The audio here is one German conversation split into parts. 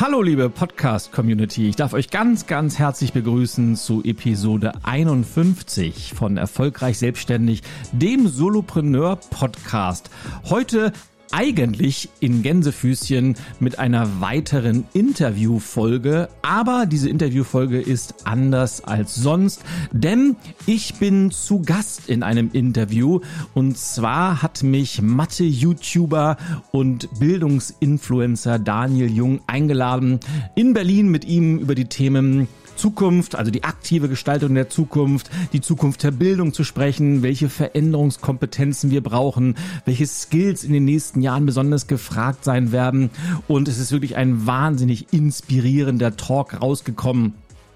Hallo liebe Podcast-Community, ich darf euch ganz, ganz herzlich begrüßen zu Episode 51 von Erfolgreich Selbstständig, dem Solopreneur-Podcast. Heute eigentlich in Gänsefüßchen mit einer weiteren Interviewfolge, aber diese Interviewfolge ist anders als sonst, denn ich bin zu Gast in einem Interview. Und zwar hat mich Mathe-YouTuber und Bildungsinfluencer Daniel Jung eingeladen, in Berlin mit ihm über die Themen Zukunft, also die aktive Gestaltung der Zukunft, die Zukunft der Bildung zu sprechen, welche Veränderungskompetenzen wir brauchen, welche Skills in den nächsten Jahren besonders gefragt sein werden. Und es ist wirklich ein wahnsinnig inspirierender Talk rausgekommen.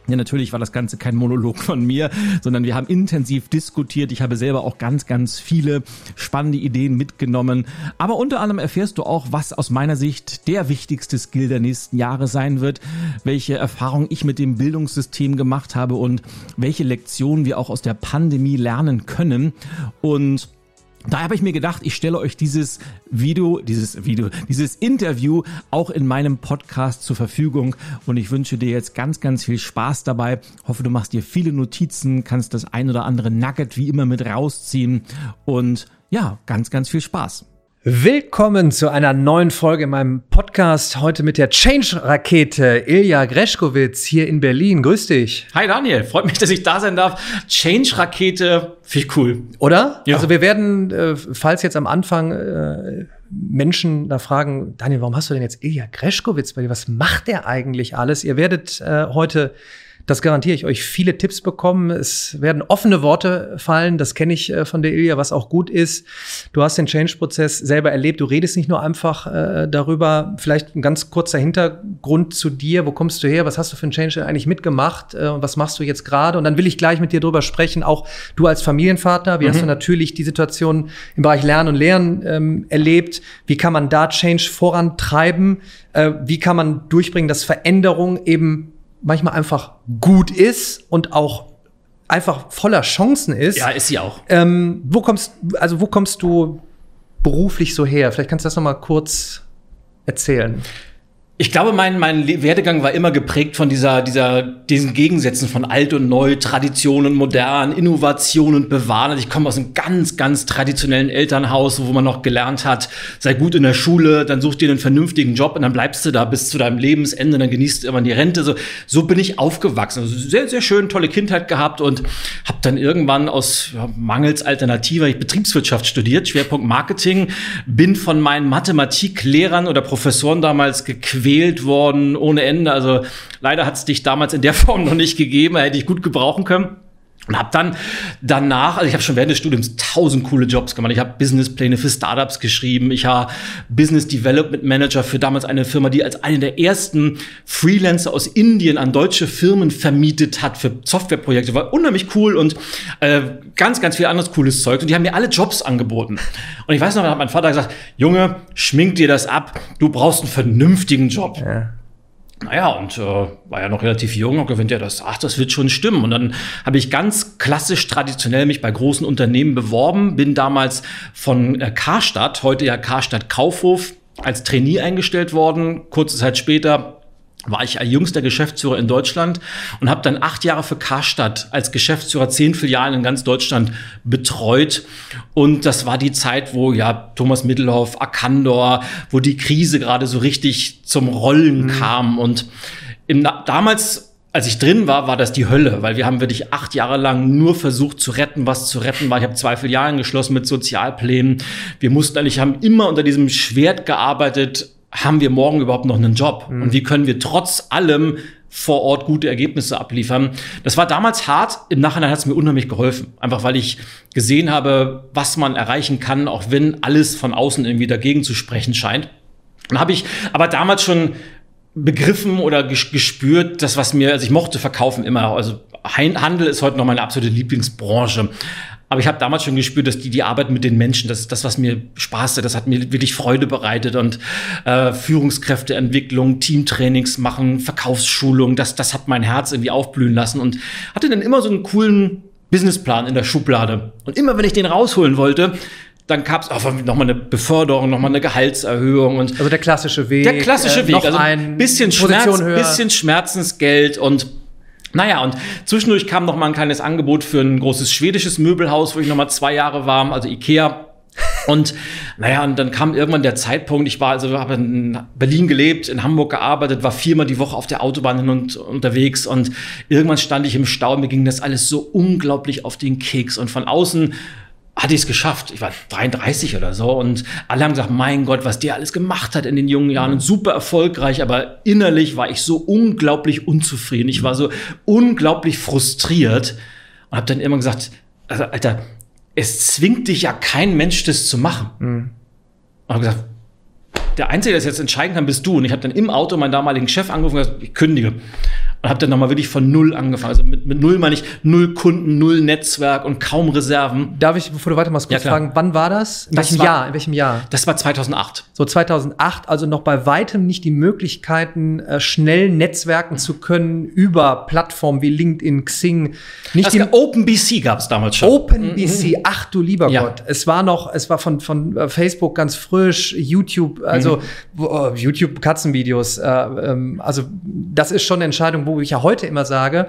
Ja, natürlich war das Ganze kein Monolog von mir, sondern wir haben intensiv diskutiert. Ich habe selber auch ganz, ganz viele spannende Ideen mitgenommen. Aber unter anderem erfährst du auch, was aus meiner Sicht der wichtigste Skill der nächsten Jahre sein wird, welche Erfahrungen ich mit dem Bildungssystem gemacht habe und welche Lektionen wir auch aus der Pandemie lernen können. Und da habe ich mir gedacht, ich stelle euch dieses Video, dieses Video, dieses Interview auch in meinem Podcast zur Verfügung und ich wünsche dir jetzt ganz, ganz viel Spaß dabei. Hoffe, du machst dir viele Notizen, kannst das ein oder andere Nugget wie immer mit rausziehen und ja, ganz, ganz viel Spaß. Willkommen zu einer neuen Folge in meinem Podcast. Heute mit der Change-Rakete Ilja Greschkowitz hier in Berlin. Grüß dich. Hi Daniel, freut mich, dass ich da sein darf. Change-Rakete, ich cool. Oder? Ja. Also wir werden, äh, falls jetzt am Anfang äh, Menschen da fragen, Daniel, warum hast du denn jetzt Ilja Greschkowitz bei dir? Was macht der eigentlich alles? Ihr werdet äh, heute das garantiere ich euch, viele Tipps bekommen. Es werden offene Worte fallen. Das kenne ich äh, von der Ilja, was auch gut ist. Du hast den Change-Prozess selber erlebt. Du redest nicht nur einfach äh, darüber. Vielleicht ein ganz kurzer Hintergrund zu dir. Wo kommst du her? Was hast du für einen Change eigentlich mitgemacht? Äh, was machst du jetzt gerade? Und dann will ich gleich mit dir darüber sprechen. Auch du als Familienvater. Wie mhm. hast du natürlich die Situation im Bereich Lernen und Lehren ähm, erlebt? Wie kann man da Change vorantreiben? Äh, wie kann man durchbringen, dass Veränderung eben manchmal einfach gut ist und auch einfach voller Chancen ist. Ja, ist sie auch. Ähm, wo kommst, also wo kommst du beruflich so her? Vielleicht kannst du das noch mal kurz erzählen. Ich glaube, mein, mein Werdegang war immer geprägt von dieser, dieser, diesen Gegensätzen von alt und neu, Tradition und modern, Innovation und bewahren. Also ich komme aus einem ganz, ganz traditionellen Elternhaus, wo man noch gelernt hat, sei gut in der Schule, dann such dir einen vernünftigen Job und dann bleibst du da bis zu deinem Lebensende, dann genießt du immer die Rente. So, so bin ich aufgewachsen. Also sehr, sehr schön, tolle Kindheit gehabt und habe dann irgendwann aus ja, mangels Alternativer ich Betriebswirtschaft studiert, Schwerpunkt Marketing, bin von meinen Mathematiklehrern oder Professoren damals gequält gewählt worden ohne Ende. Also leider hat es dich damals in der Form noch nicht gegeben, hätte ich gut gebrauchen können. Und habe dann danach, also ich habe schon während des Studiums tausend coole Jobs gemacht. Ich habe Businesspläne für Startups geschrieben. Ich war Business Development Manager für damals eine Firma, die als eine der ersten Freelancer aus Indien an deutsche Firmen vermietet hat für Softwareprojekte. War unheimlich cool und äh, ganz, ganz viel anderes cooles Zeug. Und die haben mir alle Jobs angeboten. Und ich weiß noch, da hat mein Vater gesagt, Junge, schmink dir das ab. Du brauchst einen vernünftigen Job. Ja. Naja, und äh, war ja noch relativ jung und gewinnt ja das, ach, das wird schon stimmen. Und dann habe ich ganz klassisch traditionell mich bei großen Unternehmen beworben, bin damals von äh, Karstadt, heute ja Karstadt Kaufhof, als Trainee eingestellt worden. Kurze Zeit später war ich jüngster Geschäftsführer in Deutschland und habe dann acht Jahre für Karstadt als Geschäftsführer zehn Filialen in ganz Deutschland betreut. Und das war die Zeit, wo ja Thomas Mittelhoff, Akandor, wo die Krise gerade so richtig zum Rollen mhm. kam. Und im, damals als ich drin war, war das die Hölle, weil wir haben wirklich acht Jahre lang nur versucht zu retten, was zu retten war. Ich habe zwei Filialen geschlossen mit Sozialplänen. Wir mussten eigentlich, haben immer unter diesem Schwert gearbeitet, haben wir morgen überhaupt noch einen Job? Mhm. Und wie können wir trotz allem vor Ort gute Ergebnisse abliefern? Das war damals hart. Im Nachhinein hat es mir unheimlich geholfen. Einfach weil ich gesehen habe, was man erreichen kann, auch wenn alles von außen irgendwie dagegen zu sprechen scheint. Dann habe ich aber damals schon begriffen oder gespürt, das was mir, also ich mochte verkaufen immer, also Handel ist heute noch meine absolute Lieblingsbranche. Aber ich habe damals schon gespürt, dass die, die Arbeit mit den Menschen, das ist das, was mir Spaß hat, das hat mir wirklich Freude bereitet und äh, Führungskräfteentwicklung, Teamtrainings machen, Verkaufsschulung, das, das hat mein Herz irgendwie aufblühen lassen und hatte dann immer so einen coolen Businessplan in der Schublade. Und immer wenn ich den rausholen wollte, dann gab es auch nochmal eine Beförderung, nochmal eine Gehaltserhöhung und also der klassische Weg. Der klassische äh, Weg, also ein bisschen Schmerz, höher. bisschen Schmerzensgeld und naja, und zwischendurch kam noch mal ein kleines Angebot für ein großes schwedisches Möbelhaus, wo ich noch mal zwei Jahre war, also Ikea. Und naja, und dann kam irgendwann der Zeitpunkt, ich war also habe in Berlin gelebt, in Hamburg gearbeitet, war viermal die Woche auf der Autobahn hin und unterwegs und irgendwann stand ich im Stau mir ging das alles so unglaublich auf den Keks und von außen hatte ich es geschafft. Ich war 33 oder so und alle haben gesagt, mein Gott, was der alles gemacht hat in den jungen Jahren und super erfolgreich, aber innerlich war ich so unglaublich unzufrieden. Ich war so unglaublich frustriert und habe dann immer gesagt, also, Alter, es zwingt dich ja kein Mensch, das zu machen. Und habe gesagt, der Einzige, der das jetzt entscheiden kann, bist du. Und ich habe dann im Auto meinen damaligen Chef angerufen und gesagt, ich kündige. Und habe dann nochmal wirklich von null angefangen. Also mit, mit null meine ich null Kunden, null Netzwerk und kaum Reserven. Darf ich, bevor du weitermachst, kurz Ja, fragen, wann war das? In Das welchem war- Jahr? In welchem Jahr? Das war 2008. So 2008, also noch bei weitem nicht die Möglichkeiten, äh, schnell netzwerken zu können über Plattformen wie LinkedIn, Xing. Nicht gab- OpenBC gab es damals schon. OpenBC, ach du lieber Ja. Gott. Es war noch, es war von, von äh, Facebook ganz frisch, YouTube, also wo- äh, YouTube Katzenvideos. Äh, ähm, also das ist schon eine Entscheidung, wo ich ja heute immer sage,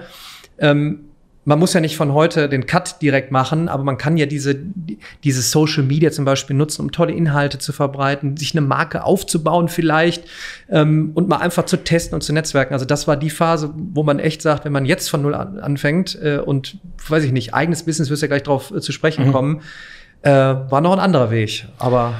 ähm, man muss ja nicht von heute den Cut direkt machen, aber man kann ja diese, die- diese Social Media zum Beispiel nutzen, um tolle Inhalte zu verbreiten, sich eine Marke aufzubauen vielleicht ähm, und mal einfach zu testen und zu netzwerken. Also das war die Phase, wo man echt sagt, wenn man jetzt von null an, anfängt äh, und weiß ich nicht, eigenes Business, wirst ja gleich drauf äh, zu sprechen kommen, äh, war noch ein anderer Weg. Aber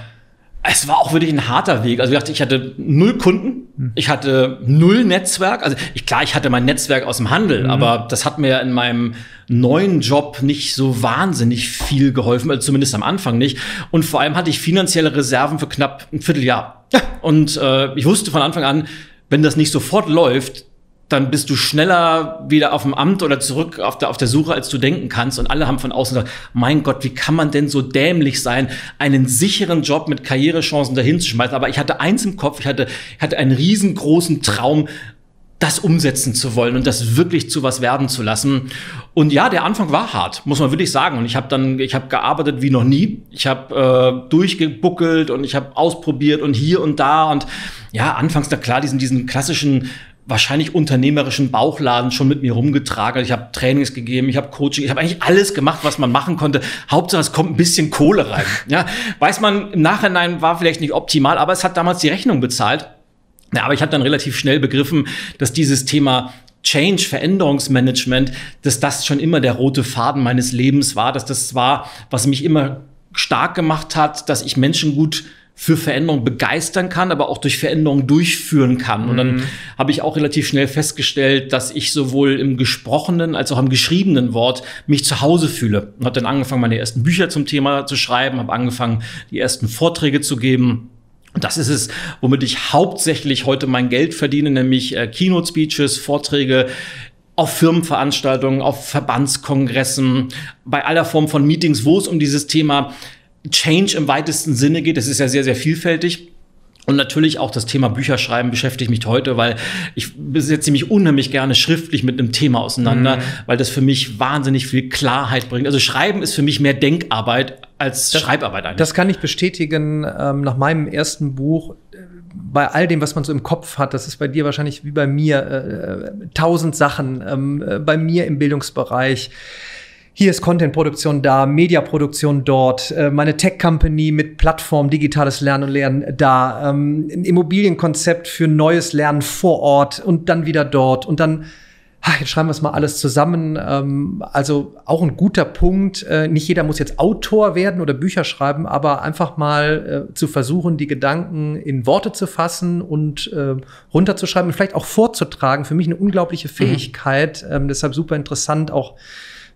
Es war auch wirklich ein harter Weg. Also ich dachte, ich hatte null Kunden, ich hatte null Netzwerk. Also ich, klar, ich hatte mein Netzwerk aus dem Handel, aber das hat mir in meinem neuen Job nicht so wahnsinnig viel geholfen, also zumindest am Anfang nicht. Und vor allem hatte ich finanzielle Reserven für knapp ein Vierteljahr. Und äh, ich wusste von Anfang an, wenn das nicht sofort läuft, dann bist du schneller wieder auf dem Amt oder zurück auf der, auf der Suche, als du denken kannst. Und alle haben von außen gesagt, mein Gott, wie kann man denn so dämlich sein, einen sicheren Job mit Karrierechancen dahin zu schmeißen? Aber ich hatte eins im Kopf, ich hatte, ich hatte einen riesengroßen Traum, das umsetzen zu wollen und das wirklich zu was werden zu lassen. Und ja, der Anfang war hart, muss man wirklich sagen. Und ich habe dann, ich habe gearbeitet wie noch nie. Ich habe äh, durchgebuckelt und ich habe ausprobiert und hier und da. Und ja, anfangs, da klar, diesen, diesen klassischen wahrscheinlich unternehmerischen Bauchladen schon mit mir rumgetragen. Ich habe Trainings gegeben, ich habe Coaching, ich habe eigentlich alles gemacht, was man machen konnte. Hauptsache, es kommt ein bisschen Kohle rein. Ja, weiß man im Nachhinein war vielleicht nicht optimal, aber es hat damals die Rechnung bezahlt. Ja, aber ich habe dann relativ schnell begriffen, dass dieses Thema Change, Veränderungsmanagement, dass das schon immer der rote Faden meines Lebens war, dass das war, was mich immer stark gemacht hat, dass ich Menschen gut für Veränderung begeistern kann, aber auch durch Veränderung durchführen kann. Und dann habe ich auch relativ schnell festgestellt, dass ich sowohl im gesprochenen als auch im geschriebenen Wort mich zu Hause fühle. Und habe dann angefangen, meine ersten Bücher zum Thema zu schreiben, habe angefangen, die ersten Vorträge zu geben. Und das ist es, womit ich hauptsächlich heute mein Geld verdiene, nämlich äh, Keynote-Speeches, Vorträge auf Firmenveranstaltungen, auf Verbandskongressen, bei aller Form von Meetings, wo es um dieses Thema Change im weitesten Sinne geht. Das ist ja sehr, sehr vielfältig. Und natürlich auch das Thema Bücherschreiben beschäftigt mich heute, weil ich setze mich unheimlich gerne schriftlich mit einem Thema auseinander, weil das für mich wahnsinnig viel Klarheit bringt. Also Schreiben ist für mich mehr Denkarbeit als Schreibarbeit eigentlich. Das kann ich bestätigen. Ähm, nach meinem ersten Buch, äh, bei all dem, was man so im Kopf hat, das ist bei dir wahrscheinlich wie bei mir äh, tausend Sachen. Ähm, äh, bei mir im Bildungsbereich. Hier ist Contentproduktion da, Mediaproduktion dort, äh, meine Tech-Company mit Plattform, digitales Lernen und Lernen da, ähm, ein Immobilienkonzept für neues Lernen vor Ort und dann wieder dort und dann jetzt schreiben wir es mal alles zusammen. Ähm, also auch ein guter Punkt. Äh, nicht jeder muss jetzt Autor werden oder Bücher schreiben, aber einfach mal äh, zu versuchen, die Gedanken in Worte zu fassen und runterzuschreiben und vielleicht auch vorzutragen. Für mich eine unglaubliche Fähigkeit. Ähm, deshalb super interessant auch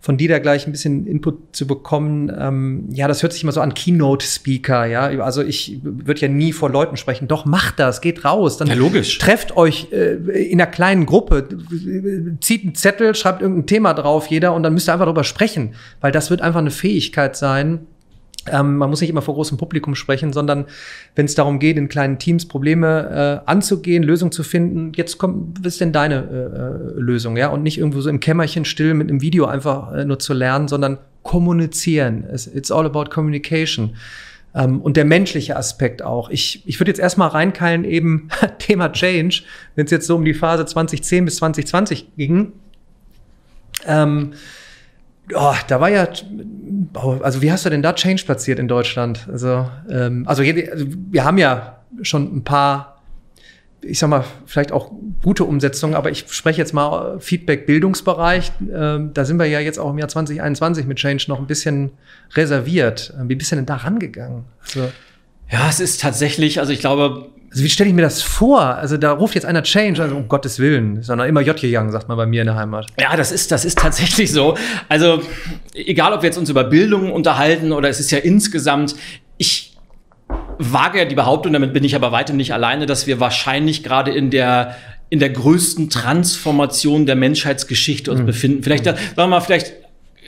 von dir da gleich ein bisschen Input zu bekommen. Ähm, ja, das hört sich immer so an Keynote-Speaker, ja. Also ich würde ja nie vor Leuten sprechen. Doch, macht das, geht raus. Dann Ja, logisch. trefft euch äh, in einer kleinen Gruppe, zieht einen Zettel, schreibt irgendein Thema drauf, jeder, und dann müsst ihr einfach darüber sprechen, weil das wird einfach eine Fähigkeit sein. Ähm, man muss nicht immer vor großem Publikum sprechen, sondern wenn es darum geht, in kleinen Teams Probleme äh, anzugehen, Lösungen zu finden, jetzt kommt, was ist denn deine äh, äh, Lösung, ja? Und nicht irgendwo so im Kämmerchen still mit einem Video einfach äh, nur zu lernen, sondern kommunizieren. It's all about communication. Ähm, und der menschliche Aspekt auch. Ich, ich würde jetzt erstmal reinkeilen, eben Thema Change, wenn es jetzt so um die Phase 2010 bis 2020 ging. Ähm, oh, da war ja, also wie hast du denn da Change platziert in Deutschland? Also, ähm, also, also wir haben ja schon ein paar ich sag mal, vielleicht auch gute Umsetzungen, aber ich spreche jetzt mal Feedback Bildungsbereich. Ähm, da sind wir ja jetzt auch im Jahr 2021 mit Change noch ein bisschen reserviert. Wie bist du denn da rangegangen? Also, ja, es ist tatsächlich, also ich glaube. Also wie stelle ich mir das vor? Also da ruft jetzt einer Change, also um Gottes Willen, sondern immer J gegangen, sagt man bei mir in der Heimat. Ja, das ist, das ist tatsächlich so. Also egal, ob wir jetzt uns über Bildung unterhalten oder es ist ja insgesamt, ich wage ja die Behauptung, damit bin ich aber weiter nicht alleine, dass wir wahrscheinlich gerade in der in der größten Transformation der Menschheitsgeschichte uns mhm. befinden. Vielleicht, sagen wir mal, vielleicht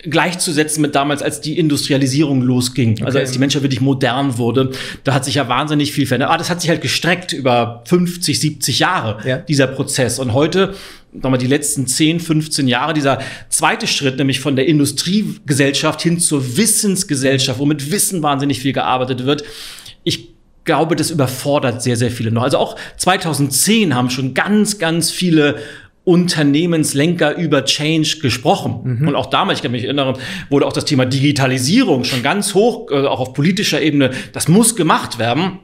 gleichzusetzen mit damals, als die Industrialisierung losging. Also okay. Also als die Menschheit wirklich modern wurde. Da hat sich ja wahnsinnig viel verändert. Aber das hat sich halt gestreckt über 50, 70 Jahre, ja. dieser Prozess. Und heute mal, die letzten 10, 15 Jahre, dieser zweite Schritt, nämlich von der Industriegesellschaft hin zur Wissensgesellschaft, wo mit Wissen wahnsinnig viel gearbeitet wird, ich glaube, das überfordert sehr, sehr viele noch. Also auch 2010 haben schon ganz, ganz viele Unternehmenslenker über Change gesprochen. Mhm. Und auch damals, ich kann mich erinnern, wurde auch das Thema Digitalisierung schon ganz hoch, äh, auch auf politischer Ebene, das muss gemacht werden.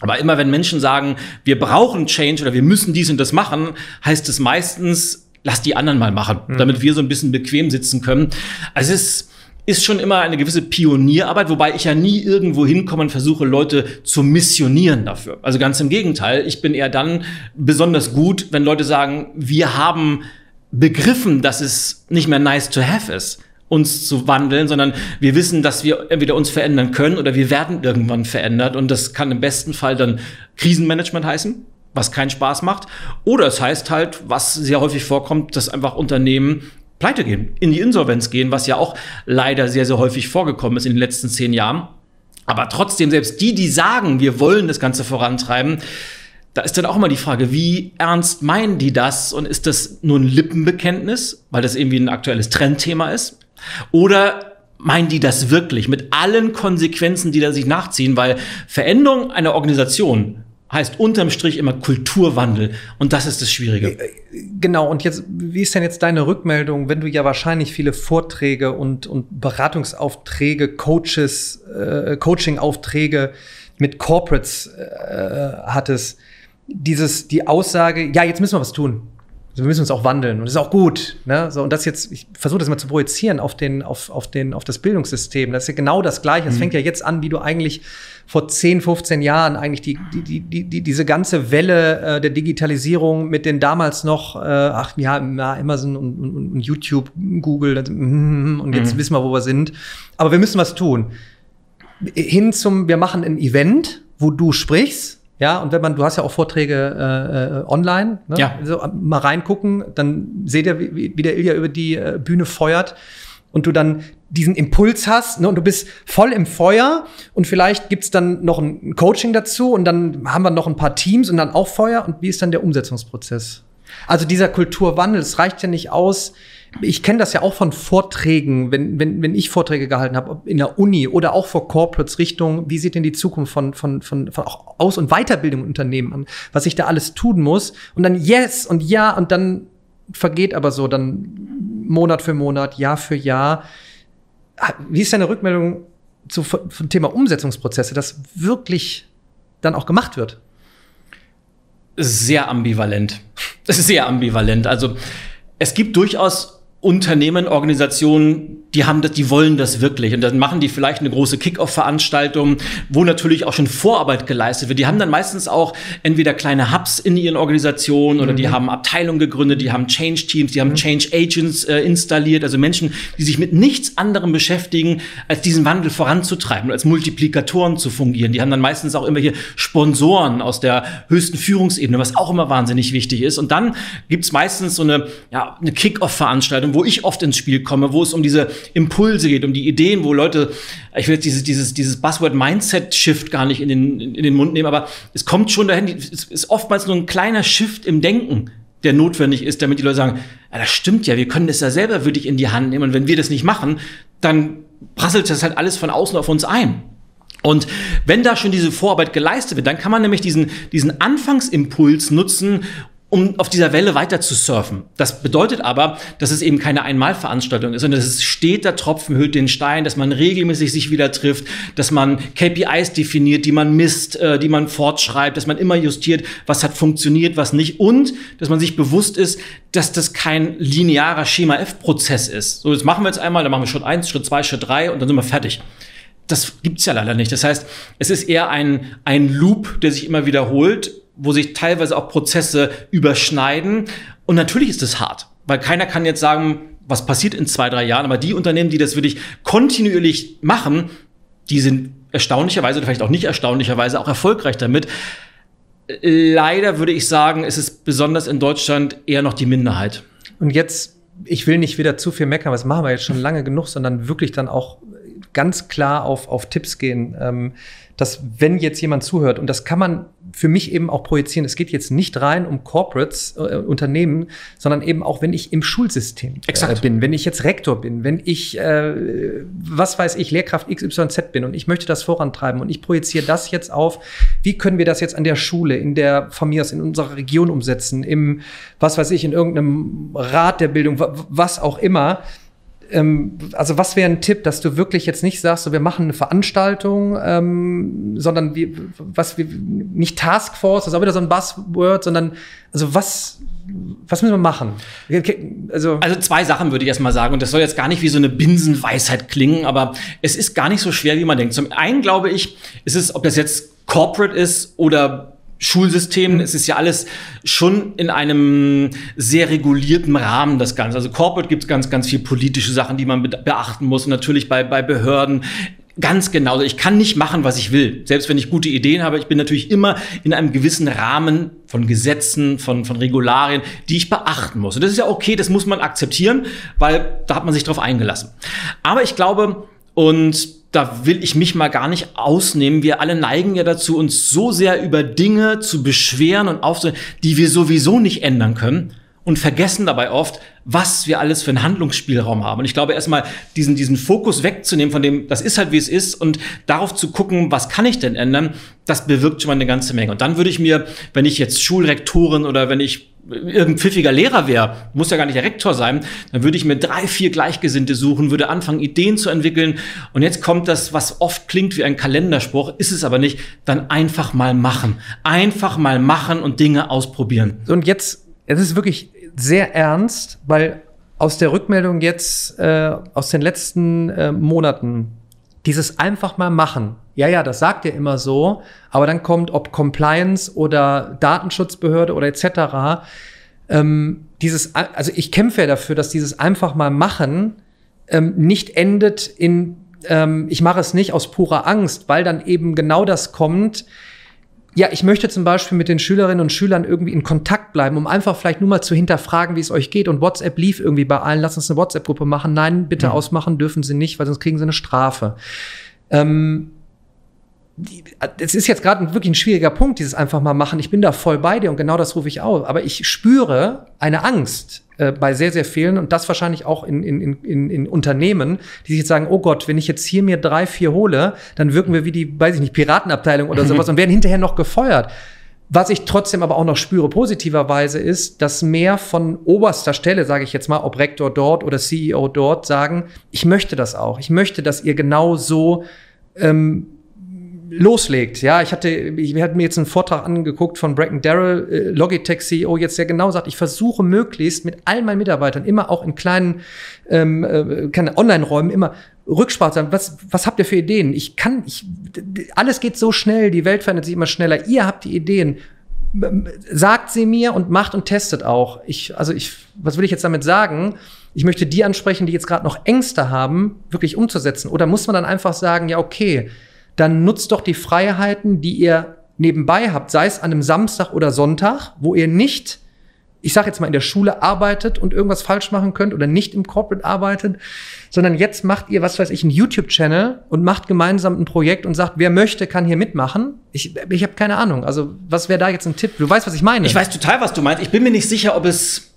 Aber immer wenn Menschen sagen, wir brauchen Change oder wir müssen dies und das machen, heißt es meistens, lass die anderen mal machen, mhm. damit wir so ein bisschen bequem sitzen können. Also es ist, ist schon immer eine gewisse Pionierarbeit, wobei ich ja nie irgendwo hinkomme und versuche, Leute zu missionieren dafür. Also ganz im Gegenteil, ich bin eher dann besonders gut, wenn Leute sagen, wir haben begriffen, dass es nicht mehr nice to have ist, uns zu wandeln, sondern wir wissen, dass wir entweder uns verändern können oder wir werden irgendwann verändert. Und das kann im besten Fall dann Krisenmanagement heißen, was keinen Spaß macht. Oder es heißt halt, was sehr häufig vorkommt, dass einfach Unternehmen pleite gehen, in die Insolvenz gehen, was ja auch leider sehr, sehr häufig vorgekommen ist in den letzten zehn Jahren. Aber trotzdem, selbst die, die sagen, wir wollen das Ganze vorantreiben, da ist dann auch immer die Frage, wie ernst meinen die das? Und ist das nur ein Lippenbekenntnis, weil das irgendwie ein aktuelles Trendthema ist? Oder meinen die das wirklich mit allen Konsequenzen, die da sich nachziehen? Weil Veränderung einer Organisation heißt unterm Strich immer Kulturwandel. Und das ist das Schwierige. Äh, genau. Und jetzt, wie ist denn jetzt deine Rückmeldung, wenn du ja wahrscheinlich viele Vorträge und, und Beratungsaufträge, Coaches, äh, Coachingaufträge mit Corporates äh, hattest? Dieses, die Aussage, ja, jetzt müssen wir was tun. Also wir müssen uns auch wandeln und das ist auch gut. Ne? So, und das jetzt, ich versuche das mal zu projizieren auf, den, auf, auf, den, auf das Bildungssystem. Das ist ja genau das Gleiche. Es mhm. fängt ja jetzt an, wie du eigentlich vor 10, 15 Jahren eigentlich die, die, die, die, diese ganze Welle äh, der Digitalisierung mit den damals noch, äh, ach ja, Amazon und, und, und YouTube, Google mm, und jetzt mhm. wissen wir, wo wir sind. Aber wir müssen was tun. Hin zum, wir machen ein Event, wo du sprichst ja, und wenn man, du hast ja auch Vorträge äh, äh, online, ne? ja. Also, mal reingucken, dann seht ihr, wie, wie der Ilja über die äh, Bühne feuert und du dann diesen Impuls hast ne, und du bist voll im Feuer und vielleicht gibt's dann noch ein Coaching dazu und dann haben wir noch ein paar Teams und dann auch Feuer und wie ist dann der Umsetzungsprozess? Also dieser Kulturwandel, es reicht ja nicht aus, ich kenne das ja auch von Vorträgen, wenn, wenn, wenn ich Vorträge gehalten habe, in der Uni oder auch vor Corporates Richtung, wie sieht denn die Zukunft von, von, von, von auch Aus- und Weiterbildung Unternehmen an, was ich da alles tun muss. Und dann yes und ja und dann vergeht aber so dann Monat für Monat, Jahr für Jahr. Wie ist deine Rückmeldung zu, zum Thema Umsetzungsprozesse, dass wirklich dann auch gemacht wird? Sehr ambivalent. Sehr ambivalent. Also es gibt durchaus Unternehmen, Organisationen, die haben das, die wollen das wirklich. Und dann machen die vielleicht eine große Kick-Off-Veranstaltung, wo natürlich auch schon Vorarbeit geleistet wird. Die haben dann meistens auch entweder kleine Hubs in ihren Organisationen oder mhm. die haben Abteilungen gegründet, die haben Change-Teams, die haben mhm. Change-Agents äh, installiert, also Menschen, die sich mit nichts anderem beschäftigen, als diesen Wandel voranzutreiben, als Multiplikatoren zu fungieren. Die haben dann meistens auch irgendwelche Sponsoren aus der höchsten Führungsebene, was auch immer wahnsinnig wichtig ist. Und dann gibt's meistens so eine, ja, eine Kick-Off-Veranstaltung, wo ich oft ins Spiel komme, wo es um diese Impulse geht, um die Ideen, wo Leute, ich will jetzt dieses, dieses, dieses Buzzword Mindset Shift gar nicht in den, in den Mund nehmen, aber es kommt schon dahin, es ist oftmals nur ein kleiner Shift im Denken, der notwendig ist, damit die Leute sagen, ja, das stimmt ja, wir können das ja selber wirklich in die Hand nehmen und wenn wir das nicht machen, dann prasselt das halt alles von außen auf uns ein. Und Wenn da schon diese Vorarbeit geleistet wird, dann kann man nämlich diesen, diesen Anfangsimpuls nutzen, um auf dieser Welle weiter zu surfen. Das bedeutet aber, dass es eben keine Einmalveranstaltung ist, sondern dass es steht, der Tropfen hüllt den Stein, dass man regelmäßig sich wieder trifft, dass man KPIs definiert, die man misst, äh, die man fortschreibt, dass man immer justiert, was hat funktioniert, was nicht und dass man sich bewusst ist, dass das kein linearer Schema F-Prozess ist. So, das machen wir jetzt einmal, dann machen wir Schritt eins, Schritt zwei, Schritt drei und dann sind wir fertig das gibt's ja leider nicht. Das heißt, es ist eher ein, ein Loop, der sich immer wiederholt wo sich teilweise auch Prozesse überschneiden. Und natürlich ist es hart, weil keiner kann jetzt sagen, was passiert in zwei, drei Jahren. Aber die Unternehmen, die das wirklich kontinuierlich machen, die sind erstaunlicherweise oder vielleicht auch nicht erstaunlicherweise auch erfolgreich damit. Leider würde ich sagen, ist es besonders in Deutschland eher noch die Minderheit. Und jetzt, ich will nicht wieder zu viel meckern, das machen wir jetzt schon lange genug, sondern wirklich dann auch ganz klar auf, auf Tipps gehen. Ähm, dass wenn jetzt jemand zuhört, und das kann man für mich eben auch projizieren, es geht jetzt nicht rein um Corporates, äh, Unternehmen, sondern eben auch, wenn ich im Schulsystem äh, bin, wenn ich jetzt Rektor bin, wenn ich, äh, was weiß ich, Lehrkraft XYZ bin und ich möchte das vorantreiben und ich projiziere das jetzt auf, wie können wir das jetzt an der Schule, in der Familie, in unserer Region umsetzen, im, was weiß ich, in irgendeinem Rat der Bildung, was auch immer, ähm, also was wäre ein Tipp, dass du wirklich jetzt nicht sagst, so wir machen eine Veranstaltung, ähm, sondern wie, was wir nicht Taskforce, das ist auch wieder so ein Buzzword, sondern also was was müssen wir machen? Also, also zwei Sachen würde ich erstmal sagen. Und das soll jetzt gar nicht wie so eine Binsenweisheit klingen, aber es ist gar nicht so schwer, wie man denkt. Zum einen glaube ich, ist es, ob das jetzt Corporate ist oder Schulsystem. Es ist ja alles schon in einem sehr regulierten Rahmen, das Ganze. Also Corporate gibt es ganz, ganz viel politische Sachen, die man beachten muss. Und natürlich bei, bei Behörden. Ganz genau. Ich kann nicht machen, was ich will. Selbst wenn ich gute Ideen habe, ich bin natürlich immer in einem gewissen Rahmen von Gesetzen, von, von Regularien, die ich beachten muss. Und das ist ja okay, das muss man akzeptieren, weil da hat man sich drauf eingelassen. Aber ich glaube, und da will ich mich mal gar nicht ausnehmen. Wir alle neigen ja dazu, uns so sehr über Dinge zu beschweren und aufzunehmen, die wir sowieso nicht ändern können und vergessen dabei oft, was wir alles für einen Handlungsspielraum haben. Und ich glaube, erstmal diesen, diesen Fokus wegzunehmen von dem, das ist halt wie es ist und darauf zu gucken, was kann ich denn ändern, das bewirkt schon mal eine ganze Menge. Und dann würde ich mir, wenn ich jetzt Schulrektorin oder wenn ich irgendein pfiffiger Lehrer wäre, muss ja gar nicht der Rektor sein, dann würde ich mir drei, vier Gleichgesinnte suchen, würde anfangen, Ideen zu entwickeln. Und jetzt kommt das, was oft klingt wie ein Kalenderspruch, ist es aber nicht, dann einfach mal machen. Einfach mal machen und Dinge ausprobieren. Und jetzt, es ist wirklich sehr ernst, weil aus der Rückmeldung jetzt, äh, aus den letzten äh, Monaten, dieses einfach mal machen. Ja, ja, das sagt ihr immer so, aber dann kommt, ob Compliance oder Datenschutzbehörde oder etc. Ähm, dieses, also ich kämpfe ja dafür, dass dieses einfach mal machen ähm, nicht endet in, ähm, ich mache es nicht aus purer Angst, weil dann eben genau das kommt, ja, ich möchte zum Beispiel mit den Schülerinnen und Schülern irgendwie in Kontakt bleiben, um einfach vielleicht nur mal zu hinterfragen, wie es euch geht. Und WhatsApp lief irgendwie bei allen, lass uns eine WhatsApp-Gruppe machen. Nein, bitte mhm. ausmachen dürfen sie nicht, weil sonst kriegen sie eine Strafe. Ähm, es ist jetzt gerade wirklich ein schwieriger Punkt, dieses einfach mal machen. Ich bin da voll bei dir und genau das rufe ich auf. Aber ich spüre eine Angst äh, bei sehr, sehr vielen und das wahrscheinlich auch in, in, in, in Unternehmen, die sich jetzt sagen, oh Gott, wenn ich jetzt hier mir drei, vier hole, dann wirken wir wie die, weiß ich nicht, Piratenabteilung oder sowas und werden hinterher noch gefeuert. Was ich trotzdem aber auch noch spüre positiverweise ist, dass mehr von oberster Stelle, sage ich jetzt mal, ob Rektor dort oder CEO dort, sagen, ich möchte das auch. Ich möchte, dass ihr genau so ähm, loslegt. Ja, ich hatte, ich hatte mir jetzt einen Vortrag angeguckt von Bracken Darrell, äh, Logitech CEO, jetzt der genau sagt, ich versuche möglichst mit all meinen Mitarbeitern immer auch in kleinen, ähm, äh, keine Online-Räumen immer Rücksprache sagen, was, was habt ihr für Ideen? Ich kann, ich, alles geht so schnell, die Welt verändert sich immer schneller. Ihr habt die Ideen. Sagt sie mir und macht und testet auch. Ich, also ich, was will ich jetzt damit sagen? Ich möchte die ansprechen, die jetzt gerade noch Ängste haben, wirklich umzusetzen. Oder muss man dann einfach sagen, ja, okay, dann nutzt doch die Freiheiten, die ihr nebenbei habt, sei es an einem Samstag oder Sonntag, wo ihr nicht, ich sage jetzt mal in der Schule arbeitet und irgendwas falsch machen könnt oder nicht im Corporate arbeitet, sondern jetzt macht ihr, was weiß ich, einen YouTube-Channel und macht gemeinsam ein Projekt und sagt, wer möchte, kann hier mitmachen. Ich, ich habe keine Ahnung. Also was wäre da jetzt ein Tipp? Du weißt, was ich meine. Ich weiß total, was du meinst. Ich bin mir nicht sicher, ob es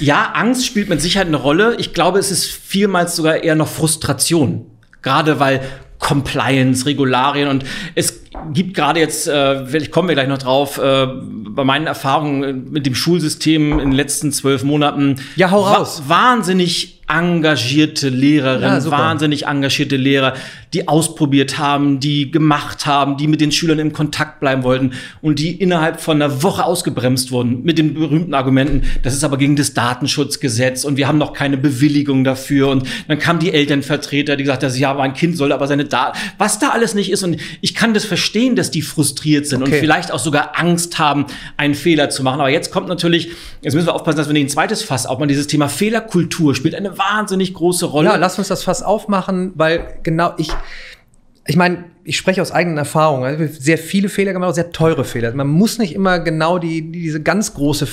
ja, Angst spielt mit Sicherheit eine Rolle. Ich glaube, es ist vielmals sogar eher noch Frustration. Gerade weil Compliance, Regularien und es gibt gerade jetzt, äh, kommen wir gleich noch drauf, äh, bei meinen Erfahrungen mit dem Schulsystem in den letzten zwölf Monaten. Ja, hau raus. Wa wahnsinnig engagierte Lehrerinnen, ja, wahnsinnig engagierte Lehrer, die ausprobiert haben, die gemacht haben, die mit den Schülern im Kontakt bleiben wollten und die innerhalb von einer Woche ausgebremst wurden mit den berühmten Argumenten, das ist aber gegen das Datenschutzgesetz und wir haben noch keine Bewilligung dafür. Und dann kamen die Elternvertreter, die gesagt haben, ja, mein Kind soll aber seine Daten, was da alles nicht ist. Und ich kann das verstehen, dass die frustriert sind okay. und vielleicht auch sogar Angst haben, einen Fehler zu machen, aber jetzt kommt natürlich, jetzt müssen wir aufpassen, dass wir nicht ein zweites Fass auch mal dieses Thema Fehlerkultur spielt eine wahnsinnig große Rolle. Ja, lass uns das Fass aufmachen, weil genau ich, ich meine, ich spreche aus eigenen Erfahrungen. Also sehr viele Fehler gemacht, sehr teure Fehler. Man muss nicht immer genau die, diese ganz große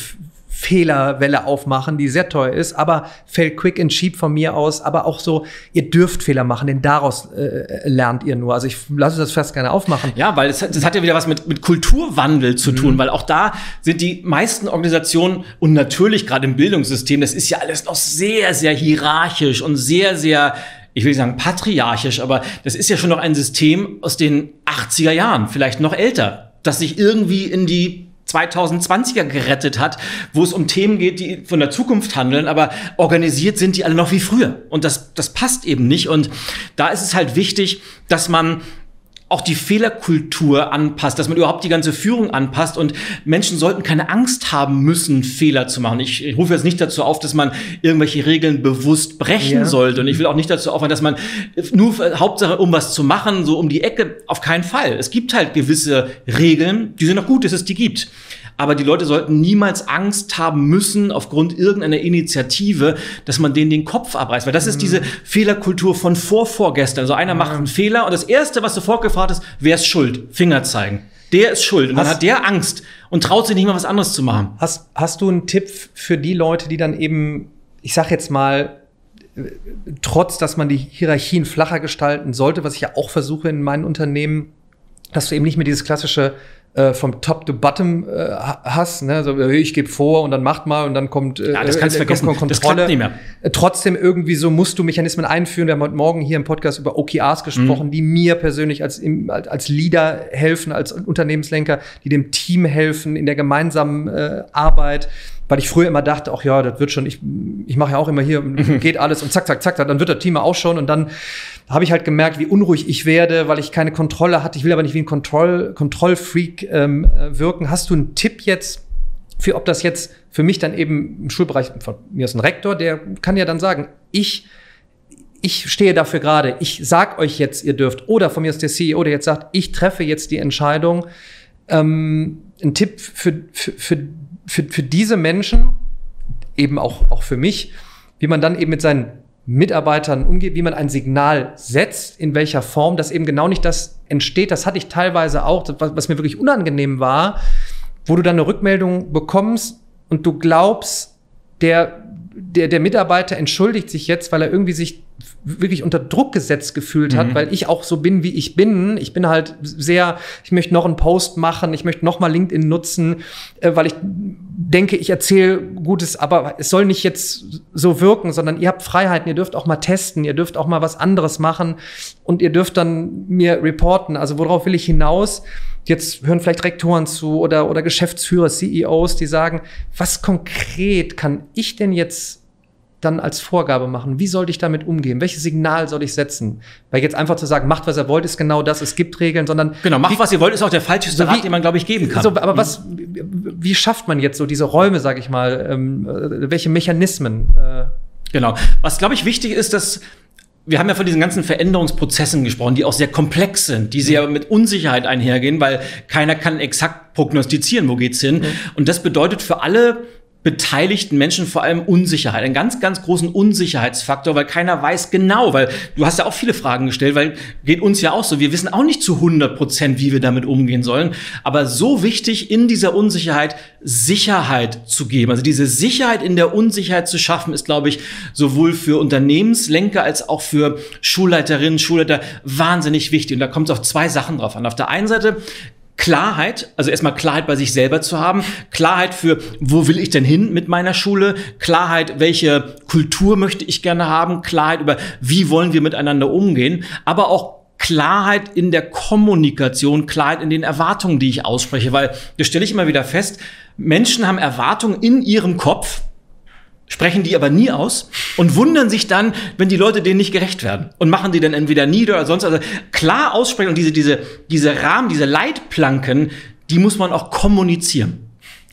Fehlerwelle aufmachen, die sehr teuer ist, aber fällt quick and cheap von mir aus, aber auch so, ihr dürft Fehler machen, denn daraus äh, lernt ihr nur. Also ich lasse das fast gerne aufmachen. Ja, weil das, das hat ja wieder was mit, mit Kulturwandel zu tun, mhm. weil auch da sind die meisten Organisationen und natürlich gerade im Bildungssystem, das ist ja alles noch sehr, sehr hierarchisch und sehr, sehr ich will sagen patriarchisch, aber das ist ja schon noch ein System aus den 80er Jahren, vielleicht noch älter, das sich irgendwie in die 2020er gerettet hat, wo es um Themen geht, die von der Zukunft handeln, aber organisiert sind die alle noch wie früher. Und das, das passt eben nicht. Und da ist es halt wichtig, dass man auch die Fehlerkultur anpasst, dass man überhaupt die ganze Führung anpasst und Menschen sollten keine Angst haben müssen, Fehler zu machen. Ich, ich rufe jetzt nicht dazu auf, dass man irgendwelche Regeln bewusst brechen ja. sollte und ich will auch nicht dazu aufhören, dass man nur Hauptsache um was zu machen, so um die Ecke, auf keinen Fall. Es gibt halt gewisse Regeln, die sind auch gut, dass es die gibt aber die Leute sollten niemals Angst haben müssen aufgrund irgendeiner Initiative, dass man denen den Kopf abreißt, weil das mhm. ist diese Fehlerkultur von vorvorgestern. Also einer mhm. macht einen Fehler und das erste, was sofort gefragt ist, wer ist schuld? Finger zeigen. Der ist schuld. Und hast, dann hat der Angst und traut sich nicht mal was anderes zu machen. Hast, hast du einen Tipp für die Leute, die dann eben, ich sag jetzt mal, trotz, dass man die Hierarchien flacher gestalten sollte, was ich ja auch versuche in meinen Unternehmen, dass du eben nicht mehr dieses klassische äh, vom Top to Bottom äh, hast, ne? so, ich gebe vor und dann macht mal und dann kommt, äh, ja, das kannst äh, vergessen. Kommt Kontrolle. Das nicht mehr. Äh, trotzdem irgendwie so musst du Mechanismen einführen. Wir haben heute Morgen hier im Podcast über OKRs gesprochen, mhm. die mir persönlich als, als Leader helfen, als Unternehmenslenker, die dem Team helfen in der gemeinsamen äh, Arbeit weil ich früher immer dachte, ach ja, das wird schon, ich, ich mache ja auch immer hier, geht alles und zack, zack, zack, dann wird das Team auch schon und dann habe ich halt gemerkt, wie unruhig ich werde, weil ich keine Kontrolle hatte. Ich will aber nicht wie ein Kontroll, Kontrollfreak ähm, äh, wirken. Hast du einen Tipp jetzt für, ob das jetzt für mich dann eben im Schulbereich, von mir ist ein Rektor, der kann ja dann sagen, ich ich stehe dafür gerade, ich sag euch jetzt, ihr dürft, oder von mir ist der CEO, der jetzt sagt, ich treffe jetzt die Entscheidung. Ähm, ein Tipp für, für, für für, für diese Menschen, eben auch, auch für mich, wie man dann eben mit seinen Mitarbeitern umgeht, wie man ein Signal setzt, in welcher Form, dass eben genau nicht das entsteht. Das hatte ich teilweise auch, was, was mir wirklich unangenehm war, wo du dann eine Rückmeldung bekommst und du glaubst, der, der, der Mitarbeiter entschuldigt sich jetzt, weil er irgendwie sich wirklich unter Druck gesetzt gefühlt hat, mhm. weil ich auch so bin, wie ich bin. Ich bin halt sehr, ich möchte noch einen Post machen, ich möchte noch mal LinkedIn nutzen, äh, weil ich denke, ich erzähle Gutes, aber es soll nicht jetzt so wirken, sondern ihr habt Freiheiten, ihr dürft auch mal testen, ihr dürft auch mal was anderes machen und ihr dürft dann mir reporten. Also worauf will ich hinaus? Jetzt hören vielleicht Rektoren zu oder, oder Geschäftsführer, CEOs, die sagen, was konkret kann ich denn jetzt dann als Vorgabe machen? Wie sollte ich damit umgehen? Welches Signal soll ich setzen? Weil jetzt einfach zu sagen, macht, was ihr wollt, ist genau das, es gibt Regeln, sondern. Genau, macht, wie, was ihr wollt, ist auch der falscheste so Rat, den man, glaube ich, geben kann. So, aber was, wie schafft man jetzt so diese Räume, sage ich mal, ähm, äh, welche Mechanismen? Äh? Genau. Was, glaube ich, wichtig ist, dass wir haben ja von diesen ganzen Veränderungsprozessen gesprochen, die auch sehr komplex sind, die sehr mit Unsicherheit einhergehen, weil keiner kann exakt prognostizieren, wo geht's hin. Mhm. Und das bedeutet für alle beteiligten Menschen vor allem Unsicherheit, einen ganz, ganz großen Unsicherheitsfaktor, weil keiner weiß genau, weil du hast ja auch viele Fragen gestellt, weil geht uns ja auch so, wir wissen auch nicht zu 100 Prozent, wie wir damit umgehen sollen, aber so wichtig in dieser Unsicherheit Sicherheit zu geben, also diese Sicherheit in der Unsicherheit zu schaffen, ist, glaube ich, sowohl für Unternehmenslenker als auch für Schulleiterinnen, Schulleiter wahnsinnig wichtig. Und da kommt es auf zwei Sachen drauf an. Auf der einen Seite Klarheit, also erstmal Klarheit bei sich selber zu haben, Klarheit für, wo will ich denn hin mit meiner Schule, Klarheit, welche Kultur möchte ich gerne haben, Klarheit über, wie wollen wir miteinander umgehen, aber auch Klarheit in der Kommunikation, Klarheit in den Erwartungen, die ich ausspreche, weil das stelle ich immer wieder fest, Menschen haben Erwartungen in ihrem Kopf, sprechen die aber nie aus und wundern sich dann, wenn die Leute denen nicht gerecht werden und machen die dann entweder nieder oder sonst. Also klar aussprechen und diese, diese, diese Rahmen, diese Leitplanken, die muss man auch kommunizieren.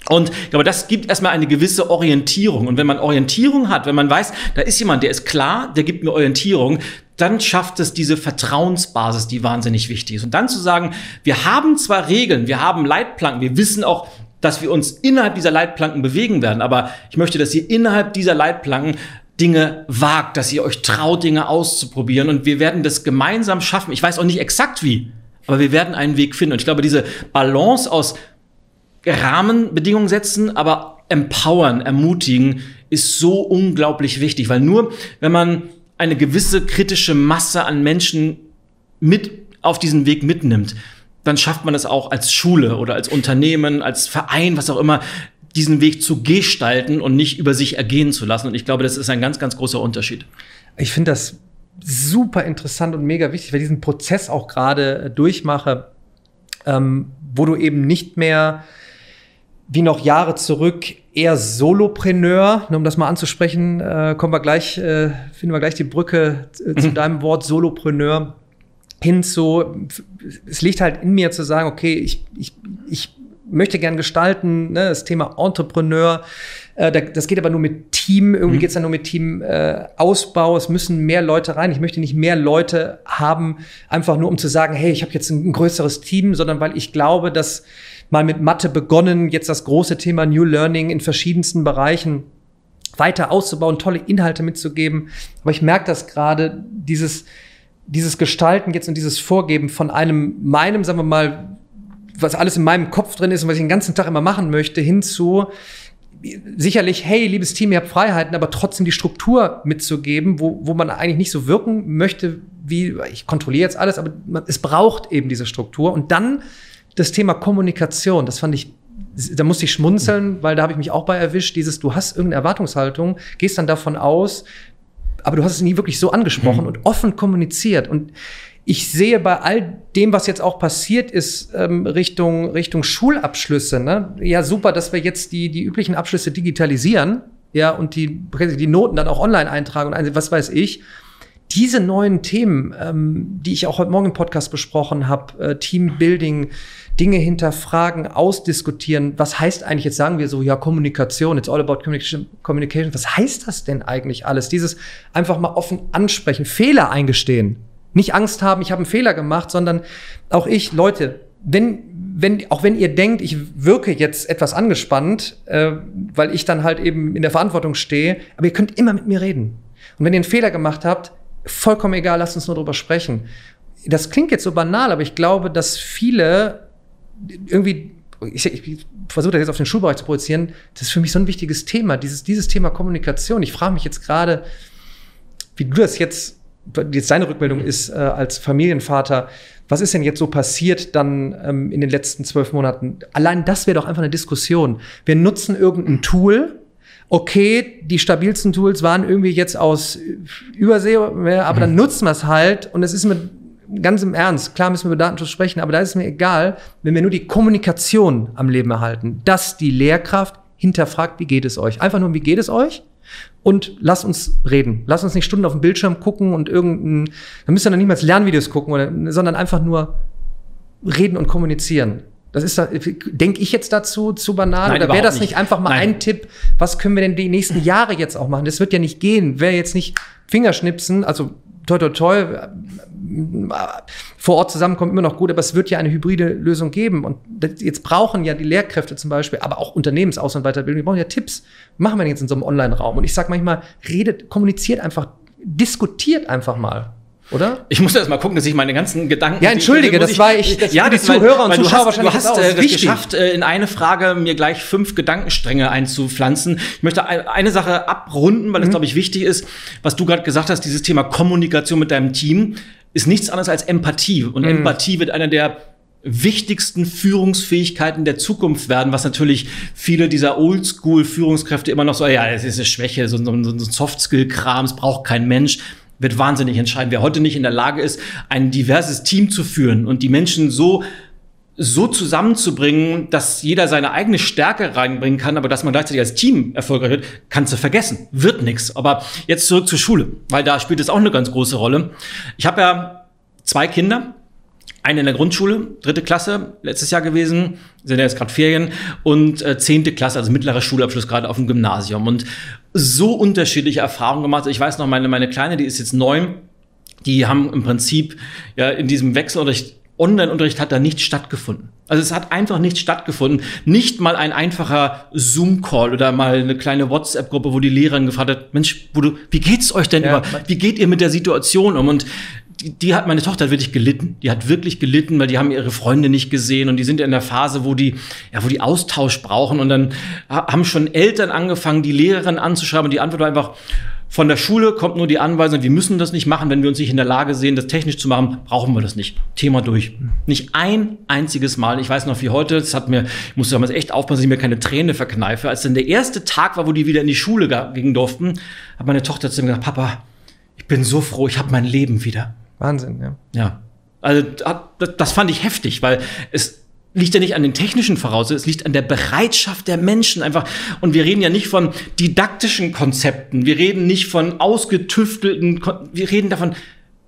Und ich glaube, das gibt erstmal eine gewisse Orientierung. Und wenn man Orientierung hat, wenn man weiß, da ist jemand, der ist klar, der gibt mir Orientierung, dann schafft es diese Vertrauensbasis, die wahnsinnig wichtig ist. Und dann zu sagen, wir haben zwar Regeln, wir haben Leitplanken, wir wissen auch, dass wir uns innerhalb dieser Leitplanken bewegen werden, aber ich möchte, dass ihr innerhalb dieser Leitplanken Dinge wagt, dass ihr euch traut, Dinge auszuprobieren und wir werden das gemeinsam schaffen. Ich weiß auch nicht exakt wie, aber wir werden einen Weg finden. Und ich glaube, diese Balance aus Rahmenbedingungen setzen, aber empowern, ermutigen, ist so unglaublich wichtig, weil nur wenn man eine gewisse kritische Masse an Menschen mit auf diesen Weg mitnimmt, dann schafft man es auch als Schule oder als Unternehmen, als Verein, was auch immer, diesen Weg zu gestalten und nicht über sich ergehen zu lassen. Und ich glaube, das ist ein ganz, ganz großer Unterschied. Ich finde das super interessant und mega wichtig, weil ich diesen Prozess auch gerade äh, durchmache, ähm, wo du eben nicht mehr wie noch Jahre zurück eher Solopreneur, um das mal anzusprechen, äh, kommen wir gleich, äh, finden wir gleich die Brücke äh, zu mhm. deinem Wort Solopreneur hin zu, es liegt halt in mir zu sagen, okay, ich, ich, ich möchte gern gestalten, ne, das Thema Entrepreneur, äh, das geht aber nur mit Team, irgendwie mhm. geht es dann nur mit Teamausbau, äh, es müssen mehr Leute rein. Ich möchte nicht mehr Leute haben, einfach nur um zu sagen, hey, ich habe jetzt ein, ein größeres Team, sondern weil ich glaube, dass mal mit Mathe begonnen, jetzt das große Thema New Learning in verschiedensten Bereichen weiter auszubauen, tolle Inhalte mitzugeben. Aber ich merke das gerade, dieses, dieses Gestalten jetzt und dieses Vorgeben von einem, meinem, sagen wir mal, was alles in meinem Kopf drin ist und was ich den ganzen Tag immer machen möchte, hinzu, sicherlich, hey, liebes Team, ihr habt Freiheiten, aber trotzdem die Struktur mitzugeben, wo, wo man eigentlich nicht so wirken möchte, wie ich kontrolliere jetzt alles, aber man, es braucht eben diese Struktur. Und dann das Thema Kommunikation, das fand ich, da musste ich schmunzeln, weil da habe ich mich auch bei erwischt, dieses, du hast irgendeine Erwartungshaltung, gehst dann davon aus, aber du hast es nie wirklich so angesprochen mhm. und offen kommuniziert. Und ich sehe bei all dem, was jetzt auch passiert ist, ähm, Richtung, Richtung Schulabschlüsse, ne? ja super, dass wir jetzt die, die üblichen Abschlüsse digitalisieren, ja, und die, die Noten dann auch online eintragen und was weiß ich diese neuen Themen, ähm, die ich auch heute Morgen im Podcast besprochen habe, äh, Teambuilding, Dinge hinterfragen, ausdiskutieren. Was heißt eigentlich, jetzt sagen wir so, ja, Kommunikation, it's all about communication. Was heißt das denn eigentlich alles? Dieses einfach mal offen ansprechen, Fehler eingestehen. Nicht Angst haben, ich habe einen Fehler gemacht, sondern auch ich, Leute, wenn, wenn, auch wenn ihr denkt, ich wirke jetzt etwas angespannt, äh, weil ich dann halt eben in der Verantwortung stehe, aber ihr könnt immer mit mir reden. Und wenn ihr einen Fehler gemacht habt, vollkommen egal, lasst uns nur drüber sprechen. Das klingt jetzt so banal, aber ich glaube, dass viele irgendwie, ich, ich versuche das jetzt auf den Schulbereich zu projizieren, das ist für mich so ein wichtiges Thema, dieses, dieses Thema Kommunikation. Ich frage mich jetzt gerade, wie du das jetzt, jetzt deine Rückmeldung ist äh, als Familienvater, was ist denn jetzt so passiert dann ähm, in den letzten zwölf Monaten? Allein das wäre doch einfach eine Diskussion. Wir nutzen irgendein Tool, okay, die stabilsten Tools waren irgendwie jetzt aus Übersee, aber dann mhm. nutzen wir es halt und es ist mir ganz im Ernst, klar müssen wir über Datenschutz sprechen, aber da ist es mir egal, wenn wir nur die Kommunikation am Leben erhalten, dass die Lehrkraft hinterfragt, wie geht es euch? Einfach nur, wie geht es euch? Und lasst uns reden. Lasst uns nicht Stunden auf dem Bildschirm gucken und irgendein, dann müsst ihr dann niemals Lernvideos gucken, oder, sondern einfach nur reden und kommunizieren. Das ist, denke ich jetzt dazu zu banal? Nein, oder wäre das nicht, nicht einfach mal Nein. ein Tipp? Was können wir denn die nächsten Jahre jetzt auch machen? Das wird ja nicht gehen. Wer jetzt nicht Fingerschnipsen, also toi toi toi, vor Ort zusammenkommt immer noch gut, aber es wird ja eine hybride Lösung geben. Und jetzt brauchen ja die Lehrkräfte zum Beispiel, aber auch Unternehmensaus- und Weiterbildung, die brauchen ja Tipps. Machen wir jetzt in so einem Online-Raum? Und ich sage manchmal, redet, kommuniziert einfach, diskutiert einfach mal. Oder? Ich muss erst mal gucken, dass ich meine ganzen Gedanken. Ja, entschuldige, das war ich. Das ja, die Zuhörer und Zuschauer hast, wahrscheinlich. Du hast äh, das geschafft, äh, in eine Frage mir gleich fünf Gedankenstränge einzupflanzen. Ich möchte eine Sache abrunden, weil es, mhm. glaube ich, wichtig ist, was du gerade gesagt hast, dieses Thema Kommunikation mit deinem Team ist nichts anderes als Empathie. Und mhm. Empathie wird einer der wichtigsten Führungsfähigkeiten der Zukunft werden, was natürlich viele dieser Oldschool-Führungskräfte immer noch so, ja, es ist eine Schwäche, so, so, so ein Soft-Skill-Kram, es braucht kein Mensch. Wird wahnsinnig entscheiden. Wer heute nicht in der Lage ist, ein diverses Team zu führen und die Menschen so so zusammenzubringen, dass jeder seine eigene Stärke reinbringen kann, aber dass man gleichzeitig als Team erfolgreich wird, kannst du vergessen. Wird nix. Aber jetzt zurück zur Schule, weil da spielt es auch eine ganz große Rolle. Ich habe ja zwei Kinder, eine in der Grundschule, dritte Klasse, letztes Jahr gewesen, sind ja jetzt gerade Ferien, und äh, zehnte Klasse, also mittlerer Schulabschluss gerade auf dem Gymnasium. Und so unterschiedliche Erfahrungen gemacht. Ich weiß noch, meine, meine Kleine, die ist jetzt neun, die haben im Prinzip ja in diesem Wechselunterricht Online-Unterricht hat da nicht stattgefunden. Also es hat einfach nicht stattgefunden. Nicht mal ein einfacher Zoom-Call oder mal eine kleine WhatsApp-Gruppe, wo die Lehrerin gefragt hat, Mensch, wo du, wie geht's euch denn ja, über, wie geht ihr mit der Situation um? Und die, die, hat meine Tochter wirklich gelitten. Die hat wirklich gelitten, weil die haben ihre Freunde nicht gesehen und die sind in der Phase, wo die, ja, wo die Austausch brauchen. Und dann haben schon Eltern angefangen, die Lehrerin anzuschreiben und die Antwort war einfach, von der Schule kommt nur die Anweisung, wir müssen das nicht machen, wenn wir uns nicht in der Lage sehen, das technisch zu machen, brauchen wir das nicht. Thema durch. Nicht ein einziges Mal. Ich weiß noch wie heute, das hat mir, ich musste damals echt aufpassen, dass ich mir keine Träne verkneife. Als dann der erste Tag war, wo die wieder in die Schule gehen durften, hat meine Tochter zu mir gesagt, Papa, ich bin so froh, ich habe mein Leben wieder. Wahnsinn, ja. Ja. Also das fand ich heftig, weil es liegt ja nicht an den technischen Voraussetzungen, es liegt an der Bereitschaft der Menschen einfach. Und wir reden ja nicht von didaktischen Konzepten, wir reden nicht von ausgetüftelten, wir reden davon,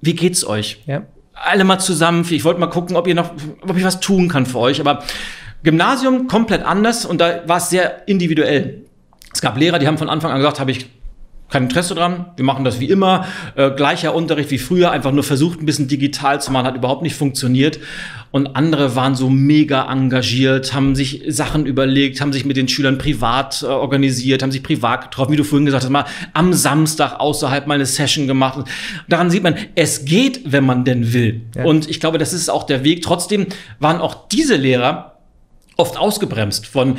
wie geht's euch? Ja. Alle mal zusammen. Ich wollte mal gucken, ob ihr noch, ob ich was tun kann für euch. Aber Gymnasium komplett anders und da war es sehr individuell. Es gab Lehrer, die haben von Anfang an gesagt, habe ich kein Interesse dran. Wir machen das wie immer. Äh, gleicher Unterricht wie früher, einfach nur versucht, ein bisschen digital zu machen, hat überhaupt nicht funktioniert. Und andere waren so mega engagiert, haben sich Sachen überlegt, haben sich mit den Schülern privat äh, organisiert, haben sich privat getroffen, wie du vorhin gesagt hast, mal am Samstag außerhalb mal eine Session gemacht. Und daran sieht man, es geht, wenn man denn will. Ja. Und ich glaube, das ist auch der Weg. Trotzdem waren auch diese Lehrer oft ausgebremst von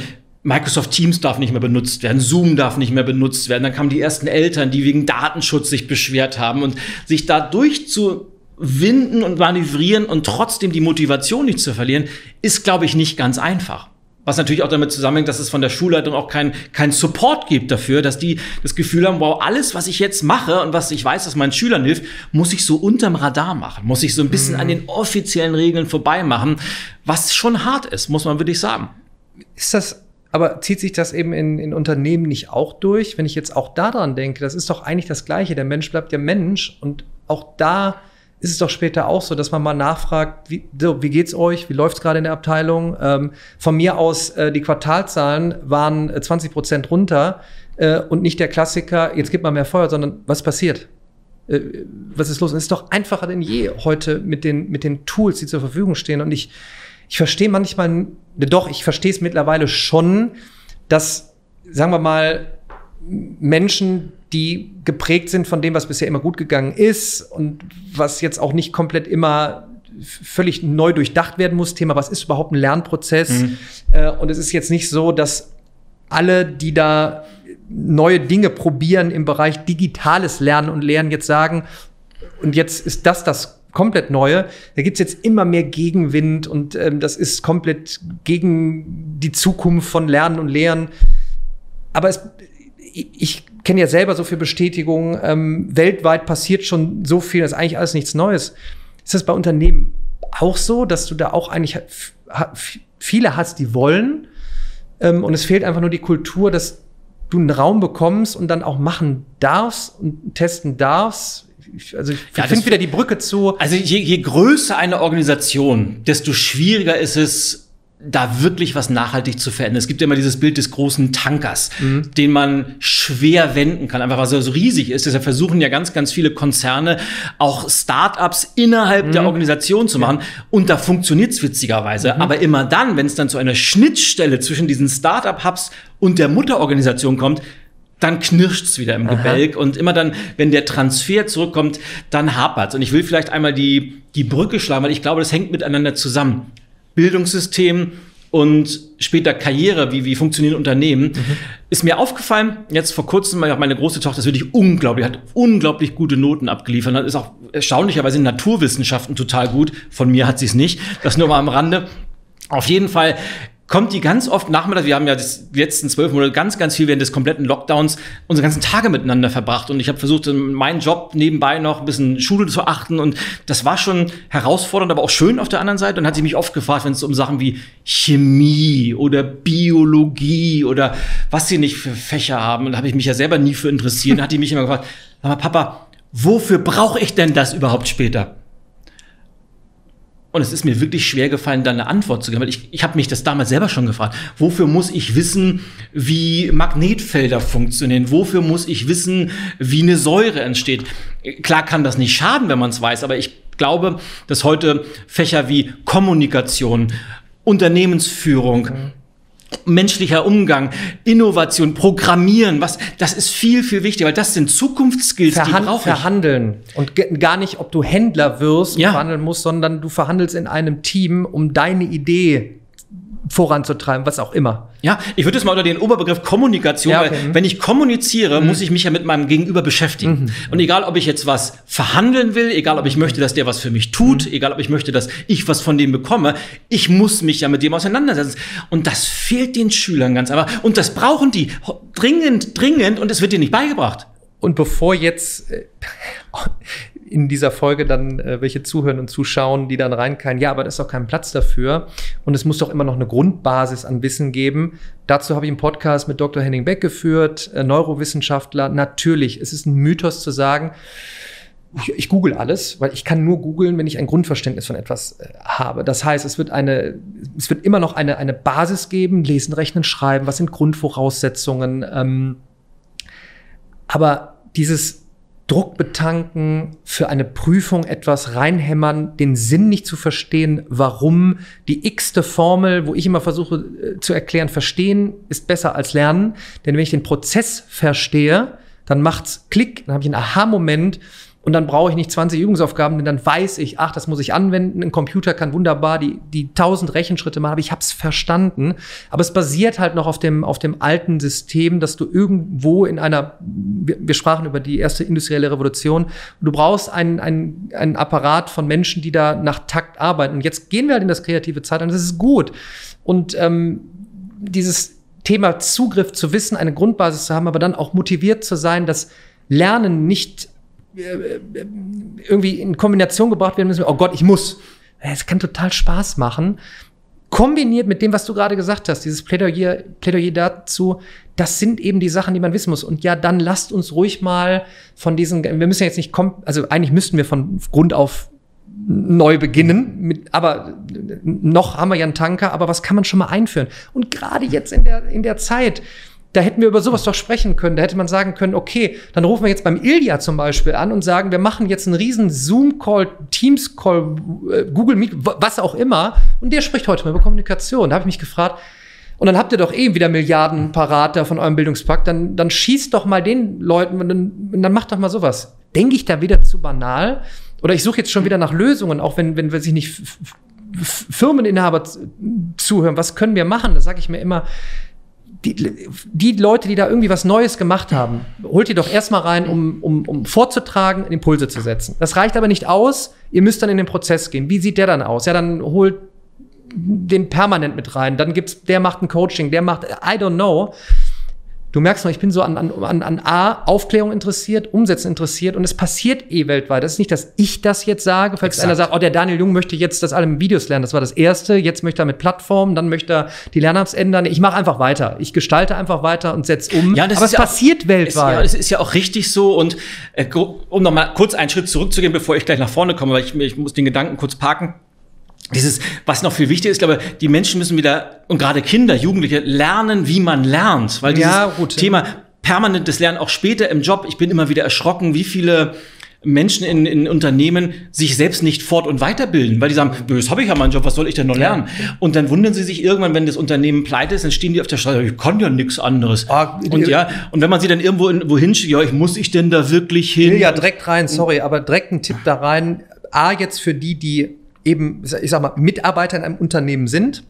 Microsoft Teams darf nicht mehr benutzt werden, Zoom darf nicht mehr benutzt werden. Dann kamen die ersten Eltern, die wegen Datenschutz sich beschwert haben und sich da durchzuwinden und manövrieren und trotzdem die Motivation nicht zu verlieren, ist, glaube ich, nicht ganz einfach. Was natürlich auch damit zusammenhängt, dass es von der Schulleitung auch kein, kein Support gibt dafür, dass die das Gefühl haben, wow, alles, was ich jetzt mache und was ich weiß, dass meinen Schülern hilft, muss ich so unterm Radar machen, muss ich so ein bisschen mhm. an den offiziellen Regeln vorbei machen, was schon hart ist, muss man wirklich sagen. Ist das aber zieht sich das eben in, in Unternehmen nicht auch durch? Wenn ich jetzt auch daran denke, das ist doch eigentlich das Gleiche. Der Mensch bleibt ja Mensch und auch da ist es doch später auch so, dass man mal nachfragt, wie, so, wie geht's euch? Wie läuft's gerade in der Abteilung? Ähm, von mir aus, äh, die Quartalzahlen waren 20 äh, Prozent runter äh, und nicht der Klassiker, jetzt gibt man mehr Feuer, sondern was passiert? Äh, was ist los? Und es ist doch einfacher denn je heute mit den, mit den Tools, die zur Verfügung stehen. Und ich, ich verstehe manchmal, doch, ich verstehe es mittlerweile schon, dass, sagen wir mal, Menschen, die geprägt sind von dem, was bisher immer gut gegangen ist und was jetzt auch nicht komplett immer völlig neu durchdacht werden muss. Thema, was ist überhaupt ein Lernprozess? Mhm. Äh, und es ist jetzt nicht so, dass alle, die da neue Dinge probieren im Bereich digitales Lernen und Lernen jetzt sagen, und jetzt ist das das komplett neue. Da gibt's jetzt immer mehr Gegenwind und ähm, das ist komplett gegen die Zukunft von Lernen und Lehren. Aber es, ich, ich kenne ja selber so viel Bestätigung. Ähm, weltweit passiert schon so viel, das ist eigentlich alles nichts Neues. Ist das bei Unternehmen auch so, dass du da auch eigentlich viele hast, die wollen ähm, und es fehlt einfach nur die Kultur, dass du einen Raum bekommst und dann auch machen darfst und testen darfst, ich, also ich ja, finde wieder die Brücke zu. Also je, je größer eine Organisation, desto schwieriger ist es, da wirklich was nachhaltig zu verändern. Es gibt ja immer dieses Bild des großen Tankers, mhm. den man schwer wenden kann, einfach weil er so riesig ist. Deshalb versuchen ja ganz, ganz viele Konzerne auch Startups innerhalb mhm. der Organisation zu machen. Ja. Und da funktioniert's witzigerweise. Mhm. Aber immer dann, wenn es dann zu einer Schnittstelle zwischen diesen Startup-Hubs und der Mutterorganisation kommt, dann knirscht's wieder im Aha. Gebälk und immer dann, wenn der Transfer zurückkommt, dann hapert's. Und ich will vielleicht einmal die, die Brücke schlagen, weil ich glaube, das hängt miteinander zusammen. Bildungssystem und später Karriere, wie, wie funktionieren Unternehmen, mhm. ist mir aufgefallen, jetzt vor kurzem, meine große Tochter ist wirklich unglaublich, hat unglaublich gute Noten abgeliefert, ist auch erstaunlicherweise in Naturwissenschaften total gut. Von mir hat sie es nicht, das nur mal am Rande. Auf jeden Fall kommt die ganz oft nachmittags, wir haben ja die letzten zwölf Monate ganz, ganz viel während des kompletten Lockdowns unsere ganzen Tage miteinander verbracht. Und ich habe versucht, meinen Job nebenbei noch ein bisschen Schule zu achten. Und das war schon herausfordernd, aber auch schön auf der anderen Seite. Und hat sie mich oft gefragt, wenn es um Sachen wie Chemie oder Biologie oder was sie nicht für Fächer haben, und da habe ich mich ja selber nie für interessiert, hat die mich immer gefragt, Papa, wofür brauche ich denn das überhaupt später? Und es ist mir wirklich schwer gefallen, da eine Antwort zu geben, weil ich, ich habe mich das damals selber schon gefragt. Wofür muss ich wissen, wie Magnetfelder funktionieren? Wofür muss ich wissen, wie eine Säure entsteht? Klar kann das nicht schaden, wenn man es weiß, aber ich glaube, dass heute Fächer wie Kommunikation, Unternehmensführung, mhm menschlicher Umgang, Innovation, Programmieren, was, das ist viel, viel wichtiger, weil das sind Zukunftsskills, Verhand, die brauche ich. Verhandeln. Und gar nicht, ob du Händler wirst und ja. verhandeln musst, sondern du verhandelst in einem Team, um deine Idee voranzutreiben, was auch immer. Ja, ich würde es mal unter den Oberbegriff Kommunikation, ja, okay. weil wenn ich kommuniziere, mhm. muss ich mich ja mit meinem Gegenüber beschäftigen. Mhm. Und egal, ob ich jetzt was verhandeln will, egal, ob ich möchte, dass der was für mich tut, mhm. egal, ob ich möchte, dass ich was von dem bekomme, ich muss mich ja mit dem auseinandersetzen. Und das fehlt den Schülern ganz einfach. Und das brauchen die dringend, dringend und es wird dir nicht beigebracht. Und bevor jetzt äh, in dieser Folge dann äh, welche zuhören und zuschauen, die dann reinkallen, ja, aber da ist doch kein Platz dafür. Und es muss doch immer noch eine Grundbasis an Wissen geben. Dazu habe ich einen Podcast mit Dr. Henning Beck geführt, äh, Neurowissenschaftler. Natürlich, es ist ein Mythos zu sagen, ich, ich google alles, weil ich kann nur googeln, wenn ich ein Grundverständnis von etwas äh, habe. Das heißt, es wird eine, es wird immer noch eine, eine Basis geben, lesen, rechnen, schreiben, was sind Grundvoraussetzungen. Ähm, aber dieses Druck betanken, für eine Prüfung etwas reinhämmern, den Sinn nicht zu verstehen, warum die x-te Formel, wo ich immer versuche äh, zu erklären, verstehen ist besser als lernen. Denn wenn ich den Prozess verstehe, dann macht's Klick, dann habe ich einen Aha-Moment und dann brauche ich nicht 20 Übungsaufgaben, denn dann weiß ich, ach, das muss ich anwenden. Ein Computer kann wunderbar die, die 1000 Rechenschritte machen, aber ich habe es verstanden. Aber es basiert halt noch auf dem, auf dem alten System, dass du irgendwo in einer, wir, wir sprachen über die erste industrielle Revolution, du brauchst einen, einen, einen Apparat von Menschen, die da nach Takt arbeiten. Und jetzt gehen wir halt in das kreative Zeitalter das ist gut. Und ähm, dieses Thema Zugriff zu wissen, eine Grundbasis zu haben, aber dann auch motiviert zu sein, dass Lernen nicht irgendwie in Kombination gebracht werden müssen. Oh Gott, ich muss. Es kann total Spaß machen. Kombiniert mit dem, was du gerade gesagt hast, dieses Plädoyer, Plädoyer dazu, das sind eben die Sachen, die man wissen muss. Und ja, dann lasst uns ruhig mal von diesen, wir müssen jetzt nicht kommen, also eigentlich müssten wir von Grund auf neu beginnen, mit, aber noch haben wir ja einen Tanker, aber was kann man schon mal einführen? Und gerade jetzt in der, in der Zeit, da hätten wir über sowas doch sprechen können. Da hätte man sagen können, okay, dann rufen wir jetzt beim Ilja zum Beispiel an und sagen, wir machen jetzt einen riesen Zoom-Call, Teams-Call, äh, Google Meet, was auch immer. Und der spricht heute mal über Kommunikation. Da habe ich mich gefragt, und dann habt ihr doch eh wieder Milliarden parat da von eurem Bildungspakt, dann, dann schießt doch mal den Leuten und dann, dann macht doch mal sowas. Denke ich da wieder zu banal? Oder ich suche jetzt schon wieder nach Lösungen, auch wenn, wenn wir sich nicht Firmeninhaber zuhören. Was können wir machen? Da sage ich mir immer, die, die Leute, die da irgendwie was Neues gemacht haben, holt ihr doch erstmal rein, um, um, um vorzutragen, Impulse zu setzen. Das reicht aber nicht aus. Ihr müsst dann in den Prozess gehen. Wie sieht der dann aus? Ja, dann holt den permanent mit rein. Dann gibt's, der macht ein Coaching, der macht, I don't know du merkst noch, ich bin so an, an, an A, Aufklärung interessiert, Umsetzen interessiert und es passiert eh weltweit. Das ist nicht, dass ich das jetzt sage, falls Exakt. einer sagt, oh, der Daniel Jung möchte jetzt das alle mit Videos lernen. Das war das Erste. Jetzt möchte er mit Plattformen, dann möchte er die Lernapps ändern. Ich mache einfach weiter. Ich gestalte einfach weiter und setze um. Ja, das Aber es ja passiert auch, weltweit. ja, es ist ja auch richtig so. Und äh, um noch mal kurz einen Schritt zurückzugehen, bevor ich gleich nach vorne komme, weil ich, ich muss den Gedanken kurz parken dieses, was noch viel wichtiger ist, glaube ich, die Menschen müssen wieder, und gerade Kinder, Jugendliche, lernen, wie man lernt. Weil dieses ja, Thema permanentes Lernen, auch später im Job, ich bin immer wieder erschrocken, wie viele Menschen in, in Unternehmen sich selbst nicht fort- und weiterbilden, weil die sagen, das habe ich ja meinen Job, was soll ich denn noch lernen? Ja. Und dann wundern sie sich irgendwann, wenn das Unternehmen pleite ist, dann stehen die auf der Straße, ich kann ja nichts anderes. Ah, und ja, und wenn man sie dann irgendwo in, wohin schickt, ja, ich muss ich denn da wirklich hin? Ja, direkt rein, sorry, aber direkt ein Tipp da rein. A, jetzt für die, die eben, ich sag mal, Mitarbeiter in einem Unternehmen sind,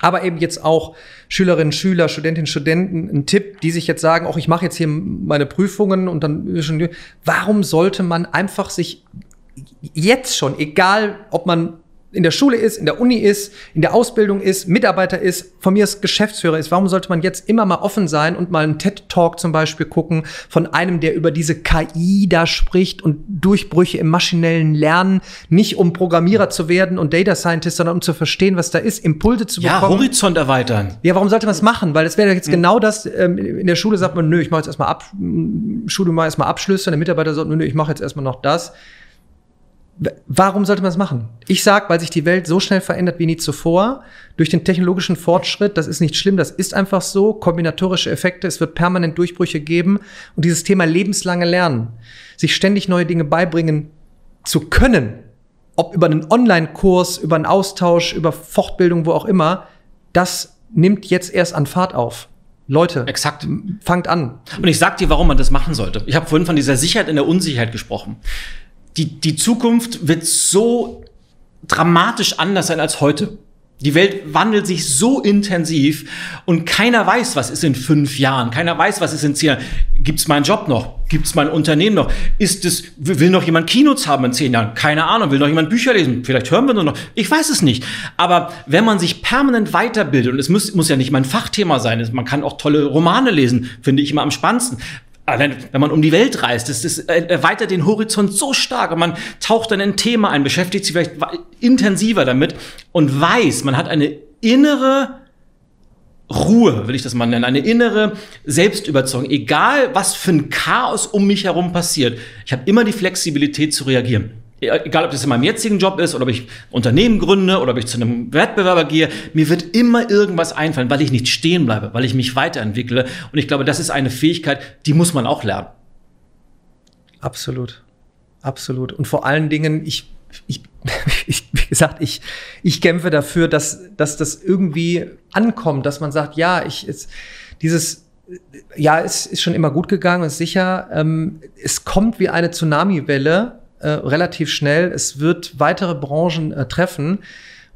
aber eben jetzt auch Schülerinnen, Schüler, Studentinnen, Studenten, ein Tipp, die sich jetzt sagen, auch ich mache jetzt hier meine Prüfungen und dann warum sollte man einfach sich jetzt schon, egal ob man in der Schule ist, in der Uni ist, in der Ausbildung ist, Mitarbeiter ist, von mir ist Geschäftsführer ist. Warum sollte man jetzt immer mal offen sein und mal einen TED-Talk zum Beispiel gucken von einem, der über diese KI da spricht und Durchbrüche im maschinellen Lernen, nicht um Programmierer zu werden und Data Scientist, sondern um zu verstehen, was da ist, Impulse zu bekommen. Ja, Horizont erweitern. Ja, warum sollte man es machen? Weil es wäre jetzt mhm. genau das, ähm, in der Schule sagt man, nö, ich mache jetzt erstmal ab, Schule mal erstmal Abschlüsse, und der Mitarbeiter sagt, nö, ich mache jetzt erstmal noch das. Warum sollte man das machen? Ich sag, weil sich die Welt so schnell verändert wie nie zuvor, durch den technologischen Fortschritt, das ist nicht schlimm, das ist einfach so, kombinatorische Effekte, es wird permanent Durchbrüche geben und dieses Thema lebenslange Lernen, sich ständig neue Dinge beibringen zu können, ob über einen Online-Kurs, über einen Austausch, über Fortbildung, wo auch immer, das nimmt jetzt erst an Fahrt auf. Leute, exakt, fangt an. Und ich sag dir, warum man das machen sollte. Ich habe vorhin von dieser Sicherheit in der Unsicherheit gesprochen die, die Zukunft wird so dramatisch anders sein als heute. Die Welt wandelt sich so intensiv und keiner weiß, was ist in fünf Jahren. Keiner weiß, was ist in zehn Jahren. Gibt es meinen Job noch? Gibt es mein Unternehmen noch? Ist es, will noch jemand Kinos haben in zehn Jahren? Keine Ahnung. Will noch jemand Bücher lesen? Vielleicht hören wir nur noch. Ich weiß es nicht. Aber wenn man sich permanent weiterbildet, und es muss, muss ja nicht mein Fachthema sein, man kann auch tolle Romane lesen, finde ich immer am spannendsten wenn, wenn man um die Welt reist, das, das erweitert den Horizont so stark und man taucht dann in ein Thema ein, beschäftigt sich vielleicht intensiver damit und weiß, man hat eine innere Ruhe, will ich das mal nennen, eine innere Selbstüberzeugung. Egal, was für ein Chaos um mich herum passiert, ich habe immer die Flexibilität zu reagieren egal ob das in meinem jetzigen Job ist oder ob ich Unternehmen gründe oder ob ich zu einem Wettbewerber gehe, mir wird immer irgendwas einfallen, weil ich nicht stehen bleibe, weil ich mich weiterentwickle. Und ich glaube, das ist eine Fähigkeit, die muss man auch lernen. Absolut. Absolut. Und vor allen Dingen, ich, ich, ich wie gesagt, ich, ich kämpfe dafür, dass, dass das irgendwie ankommt, dass man sagt, ja, ich, ist, dieses, ja, es ist schon immer gut gegangen, ist sicher. Ähm, es kommt wie eine Tsunami-Welle äh, relativ schnell. Es wird weitere Branchen äh, treffen.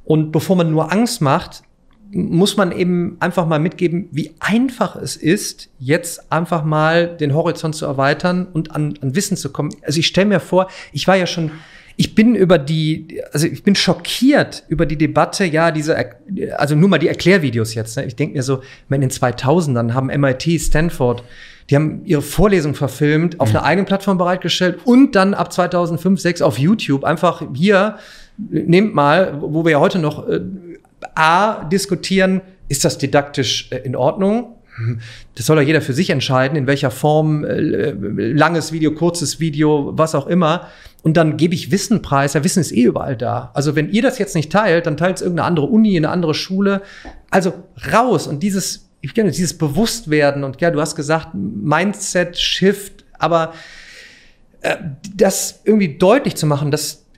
Und bevor man nur Angst macht, muss man eben einfach mal mitgeben, wie einfach es ist, jetzt einfach mal den Horizont zu erweitern und an, an Wissen zu kommen. Also ich stelle mir vor, ich war ja schon, ich bin über die, also ich bin schockiert über die Debatte, ja, diese, also nur mal die Erklärvideos jetzt. Ne? Ich denke mir so, in den 2000ern haben MIT, Stanford, die haben ihre Vorlesung verfilmt, auf mhm. einer eigenen Plattform bereitgestellt und dann ab 2005, 6 auf YouTube einfach hier, nehmt mal, wo wir ja heute noch äh, A, diskutieren, ist das didaktisch äh, in Ordnung? Das soll ja jeder für sich entscheiden, in welcher Form, äh, langes Video, kurzes Video, was auch immer. Und dann gebe ich Wissen preis. Ja, Wissen ist eh überall da. Also wenn ihr das jetzt nicht teilt, dann teilt es irgendeine andere Uni, eine andere Schule. Also raus. Und dieses ich kenne dieses Bewusstwerden und ja, du hast gesagt, Mindset, Shift, aber äh, das irgendwie deutlich zu machen, das äh,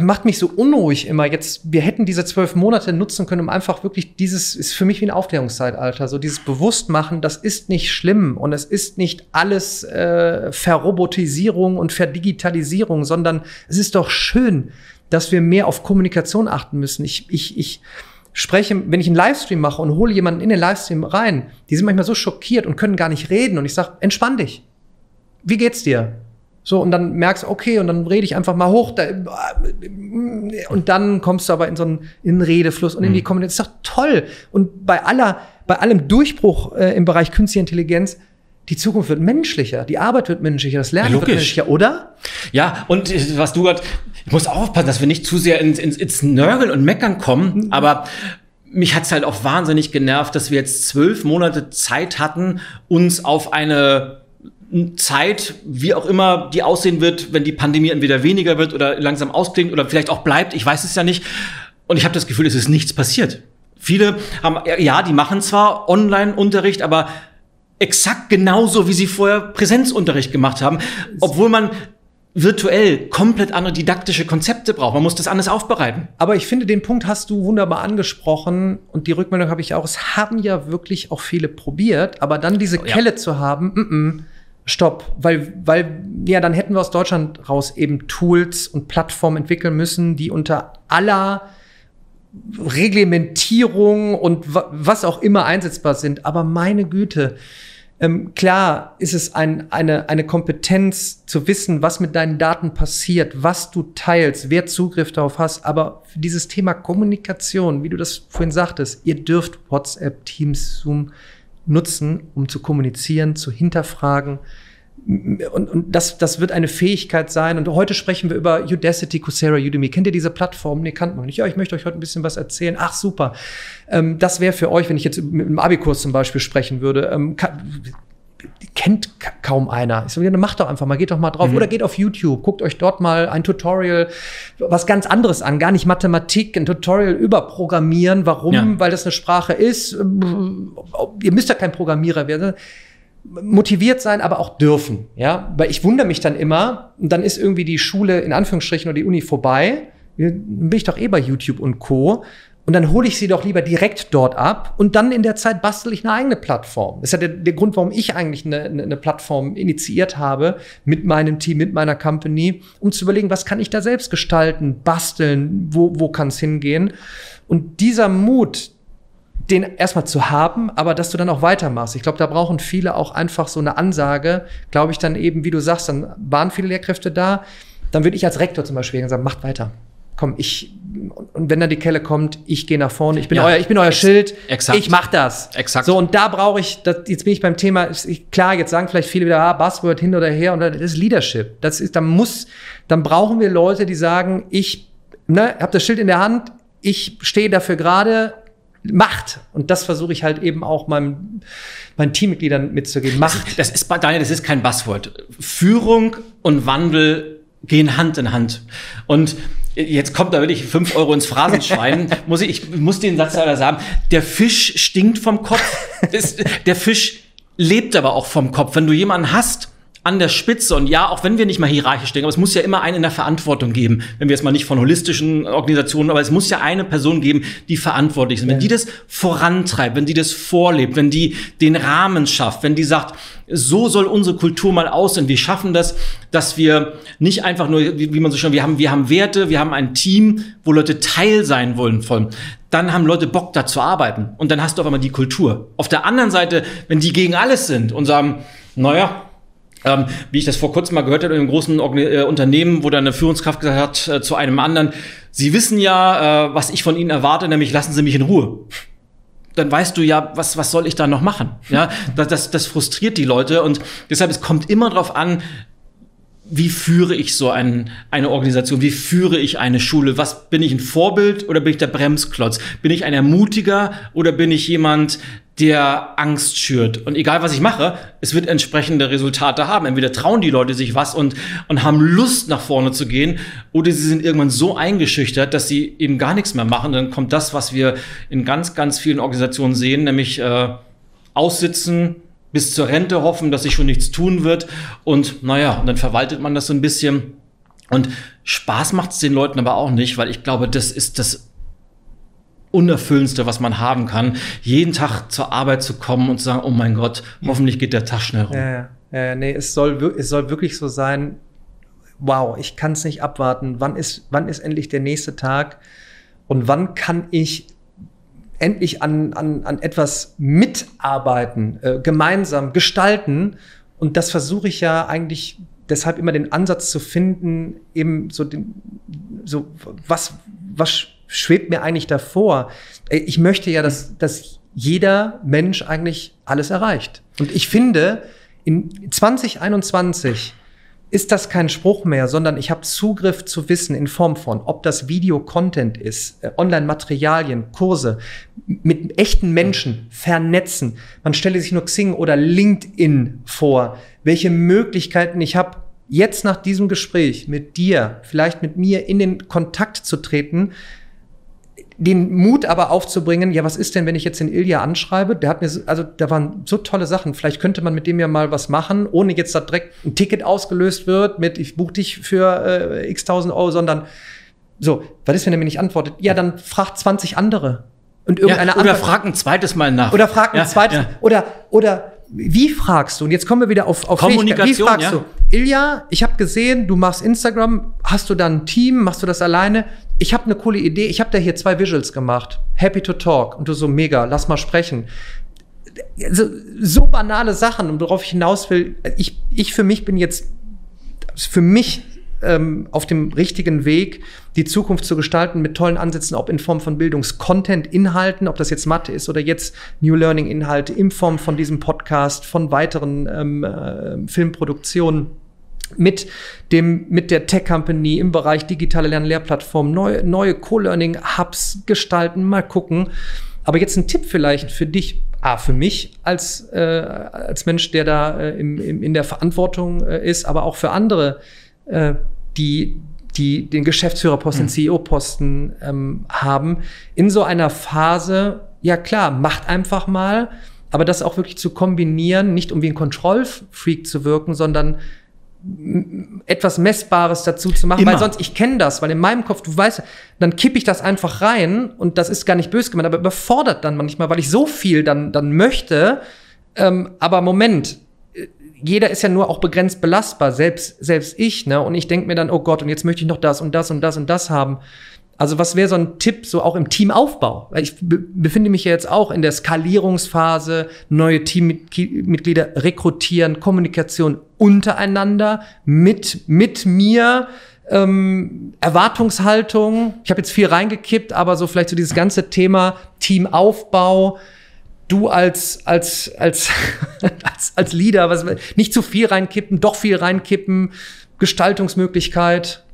macht mich so unruhig immer. Jetzt, wir hätten diese zwölf Monate nutzen können, um einfach wirklich dieses, ist für mich wie ein Aufklärungszeitalter, so dieses Bewusstmachen, das ist nicht schlimm und es ist nicht alles äh, Verrobotisierung und Verdigitalisierung, sondern es ist doch schön, dass wir mehr auf Kommunikation achten müssen. Ich, ich, ich, spreche, wenn ich einen Livestream mache und hole jemanden in den Livestream rein, die sind manchmal so schockiert und können gar nicht reden und ich sage, entspann dich. Wie geht's dir? So, und dann merkst du, okay, und dann rede ich einfach mal hoch, da, und dann kommst du aber in so einen, in einen Redefluss und in die mhm. Kommunikation. Das ist doch toll. Und bei aller, bei allem Durchbruch äh, im Bereich künstliche Intelligenz, die Zukunft wird menschlicher, die Arbeit wird menschlicher, das Lernen ja, wird menschlicher, oder? Ja, und was du gerade, ich muss aufpassen, dass wir nicht zu sehr ins, ins, ins Nörgeln und Meckern kommen, mhm. aber mich hat's halt auch wahnsinnig genervt, dass wir jetzt zwölf Monate Zeit hatten, uns auf eine Zeit, wie auch immer die aussehen wird, wenn die Pandemie entweder weniger wird oder langsam ausklingt oder vielleicht auch bleibt, ich weiß es ja nicht. Und ich habe das Gefühl, es ist nichts passiert. Viele haben, ja, die machen zwar Online-Unterricht, aber exakt genauso, wie sie vorher Präsenzunterricht gemacht haben, obwohl man virtuell komplett andere didaktische Konzepte braucht. Man muss das anders aufbereiten. Aber ich finde, den Punkt hast du wunderbar angesprochen und die Rückmeldung habe ich auch. Es haben ja wirklich auch viele probiert, aber dann diese Kelle ja. zu haben, mm -mm, stopp, weil, weil, ja, dann hätten wir aus Deutschland raus eben Tools und Plattformen entwickeln müssen, die unter aller Reglementierung und was auch immer einsetzbar sind. Aber meine Güte, Ähm, klar ist es ein, eine, eine Kompetenz zu wissen, was mit deinen Daten passiert, was du teilst, wer Zugriff darauf hast. Aber für dieses Thema Kommunikation, wie du das vorhin sagtest, ihr dürft WhatsApp, Teams, Zoom nutzen, um zu kommunizieren, zu hinterfragen, und, und das, das wird eine Fähigkeit sein. Und heute sprechen wir über Udacity, Coursera, Udemy. Kennt ihr diese Plattform? Nee, kannt man nicht. Ja, ich möchte euch heute ein bisschen was erzählen. Ach, super. Ähm, das wäre für euch, wenn ich jetzt mit einem Abikurs zum Beispiel sprechen würde, ähm, kann, kennt kaum einer. Ich so, ja, macht doch einfach mal, geht doch mal drauf. Mhm. Oder geht auf YouTube, guckt euch dort mal ein Tutorial, was ganz anderes an, gar nicht Mathematik, ein Tutorial über Programmieren. Warum? Ja. Weil das eine Sprache ist. Ihr müsst ja kein Programmierer werden motiviert sein, aber auch dürfen. Ja, weil ich wundere mich dann immer, und dann ist irgendwie die Schule in Anführungsstrichen oder die Uni vorbei. Dann bin ich doch eh bei YouTube und Co. Und dann hole ich sie doch lieber direkt dort ab und dann in der Zeit bastel ich eine eigene Plattform. Das ist ja der, der Grund, warum ich eigentlich eine, eine, Plattform initiiert habe mit meinem Team, mit meiner Company, um zu überlegen, was kann ich da selbst gestalten, basteln, wo, wo kann es hingehen. Und dieser Mut, den erstmal zu haben, aber dass du dann auch weitermachst. Ich glaube, da brauchen viele auch einfach so eine Ansage, glaube ich dann eben, wie du sagst, dann waren viele Lehrkräfte da, dann würde ich als Rektor zum Beispiel sagen, macht weiter. Komm, ich, und wenn dann die Kelle kommt, ich gehe nach vorne, ich bin ja, euer, ich bin euer ex Schild, exakt. ich mach das. Exakt. So, und da brauche ich, das, jetzt bin ich beim Thema, ich, klar, jetzt sagen vielleicht viele wieder, ah, Buzzword hin oder her, und das ist Leadership. Das ist, dann muss, dann brauchen wir Leute, die sagen, ich, ne, hab das Schild in der Hand, ich stehe dafür gerade, Macht. Und das versuche ich halt eben auch meinem, meinen Teammitgliedern mitzugeben. Macht. Das ist, Daniel, das ist kein Buzzword. Führung und Wandel gehen Hand in Hand. Und jetzt kommt da wirklich fünf Euro ins Phrasenschwein. muss ich, ich muss den Satz leider sagen. Der Fisch stinkt vom Kopf. der Fisch lebt aber auch vom Kopf. Wenn du jemanden hast, an der Spitze. Und ja, auch wenn wir nicht mal hierarchisch denken, aber es muss ja immer einen in der Verantwortung geben. Wenn wir jetzt mal nicht von holistischen Organisationen, aber es muss ja eine Person geben, die verantwortlich ist. Ja. Wenn die das vorantreibt, wenn die das vorlebt, wenn die den Rahmen schafft, wenn die sagt, so soll unsere Kultur mal aussehen. Wir schaffen das, dass wir nicht einfach nur, wie, wie man so schon, wir haben, wir haben Werte, wir haben ein Team, wo Leute Teil sein wollen von. Dann haben Leute Bock, da zu arbeiten. Und dann hast du auf einmal die Kultur. Auf der anderen Seite, wenn die gegen alles sind und sagen, naja, ähm, wie ich das vor kurzem mal gehört habe in einem großen äh, Unternehmen, wo dann eine Führungskraft gesagt hat äh, zu einem anderen, Sie wissen ja, äh, was ich von Ihnen erwarte, nämlich lassen Sie mich in Ruhe. Dann weißt du ja, was, was soll ich da noch machen? Ja, das, das, das frustriert die Leute und deshalb, es kommt immer darauf an, wie führe ich so ein, eine Organisation? Wie führe ich eine Schule? Was bin ich ein Vorbild oder bin ich der Bremsklotz? Bin ich ein Ermutiger oder bin ich jemand, der Angst schürt. Und egal was ich mache, es wird entsprechende Resultate haben. Entweder trauen die Leute sich was und, und haben Lust nach vorne zu gehen, oder sie sind irgendwann so eingeschüchtert, dass sie eben gar nichts mehr machen. Dann kommt das, was wir in ganz, ganz vielen Organisationen sehen, nämlich äh, aussitzen, bis zur Rente hoffen, dass sich schon nichts tun wird. Und naja, und dann verwaltet man das so ein bisschen. Und Spaß macht es den Leuten aber auch nicht, weil ich glaube, das ist das Unerfüllendste, was man haben kann, jeden Tag zur Arbeit zu kommen und zu sagen, oh mein Gott, hoffentlich geht der Tag schnell rum. Ja, ja, nee, es soll, es soll wirklich so sein, wow, ich kann es nicht abwarten, wann ist, wann ist endlich der nächste Tag und wann kann ich endlich an, an, an etwas mitarbeiten, äh, gemeinsam gestalten und das versuche ich ja eigentlich deshalb immer den Ansatz zu finden, eben so den, so was, was schwebt mir eigentlich davor? Ich möchte ja, dass, dass jeder Mensch eigentlich alles erreicht. Und ich finde, in 2021 ist das kein Spruch mehr, sondern ich habe Zugriff zu Wissen in Form von, ob das Video-Content ist, äh, Online-Materialien, Kurse, mit echten Menschen vernetzen. Man stelle sich nur Xing oder LinkedIn vor, welche Möglichkeiten ich habe, jetzt nach diesem Gespräch mit dir, vielleicht mit mir in den Kontakt zu treten, den Mut aber aufzubringen, ja, was ist denn, wenn ich jetzt den Ilja anschreibe? Der hat mir, also da waren so tolle Sachen. Vielleicht könnte man mit dem ja mal was machen, ohne jetzt da direkt ein Ticket ausgelöst wird mit, ich buche dich für äh, x tausend Euro, sondern so, was ist, wenn er mir nicht antwortet? Ja, dann fragt 20 andere. Und irgendeine ja, oder frag ein zweites Mal nach. Oder frag ein ja, zweites. Ja. Oder, oder wie fragst du? Und jetzt kommen wir wieder auf, auf Kommunikation. Wie fragst ja. du? Ilja, ich habe gesehen, du machst Instagram. Hast du dann ein Team? Machst du das alleine? Ich habe eine coole Idee. Ich habe da hier zwei Visuals gemacht. Happy to talk. Und du so mega, lass mal sprechen. also, so banale Sachen, und worauf ich hinaus will, ich, ich für mich bin jetzt für mich ähm, auf dem richtigen Weg, die Zukunft zu gestalten mit tollen Ansätzen, ob in Form von Bildungscontent, Inhalten, ob das jetzt Mathe ist oder jetzt New Learning Inhalte, in Form von diesem Podcast, von weiteren ähm, äh, Filmproduktionen mit dem, mit der Tech Company im Bereich digitale Lern-Lehrplattformen, neue, neue Co-Learning Hubs gestalten, mal gucken. Aber jetzt ein Tipp vielleicht für dich, ah, für mich als, äh, als Mensch, der da äh, im, im, in der Verantwortung äh, ist, aber auch für andere äh, die, die den Geschäftsführerposten, mhm. CEO-Posten ähm, haben, in so einer Phase, ja klar, macht einfach mal, aber das auch wirklich zu kombinieren, nicht um wie ein Kontrollfreak zu wirken, sondern etwas Messbares dazu zu machen, Immer. weil sonst, ich kenne das, weil in meinem Kopf, du weißt, dann kippe ich das einfach rein und das ist gar nicht böse gemeint, aber überfordert dann manchmal, weil ich so viel dann, dann möchte, ähm, aber Moment, jeder ist ja nur auch begrenzt belastbar, selbst, selbst ich, ne? Und ich denke mir dann, oh Gott, und jetzt möchte ich noch das und das und das und das haben. Also was wäre so ein Tipp, so auch im Teamaufbau? Ich be befinde mich ja jetzt auch in der Skalierungsphase, neue Teammitglieder rekrutieren, Kommunikation untereinander, mit, mit mir, ähm, Erwartungshaltung. Ich habe jetzt viel reingekippt, aber so vielleicht so dieses ganze Thema Teamaufbau, du als, als, als, als, als Leader, was, nicht zu viel reinkippen, doch viel reinkippen, Gestaltungsmöglichkeit.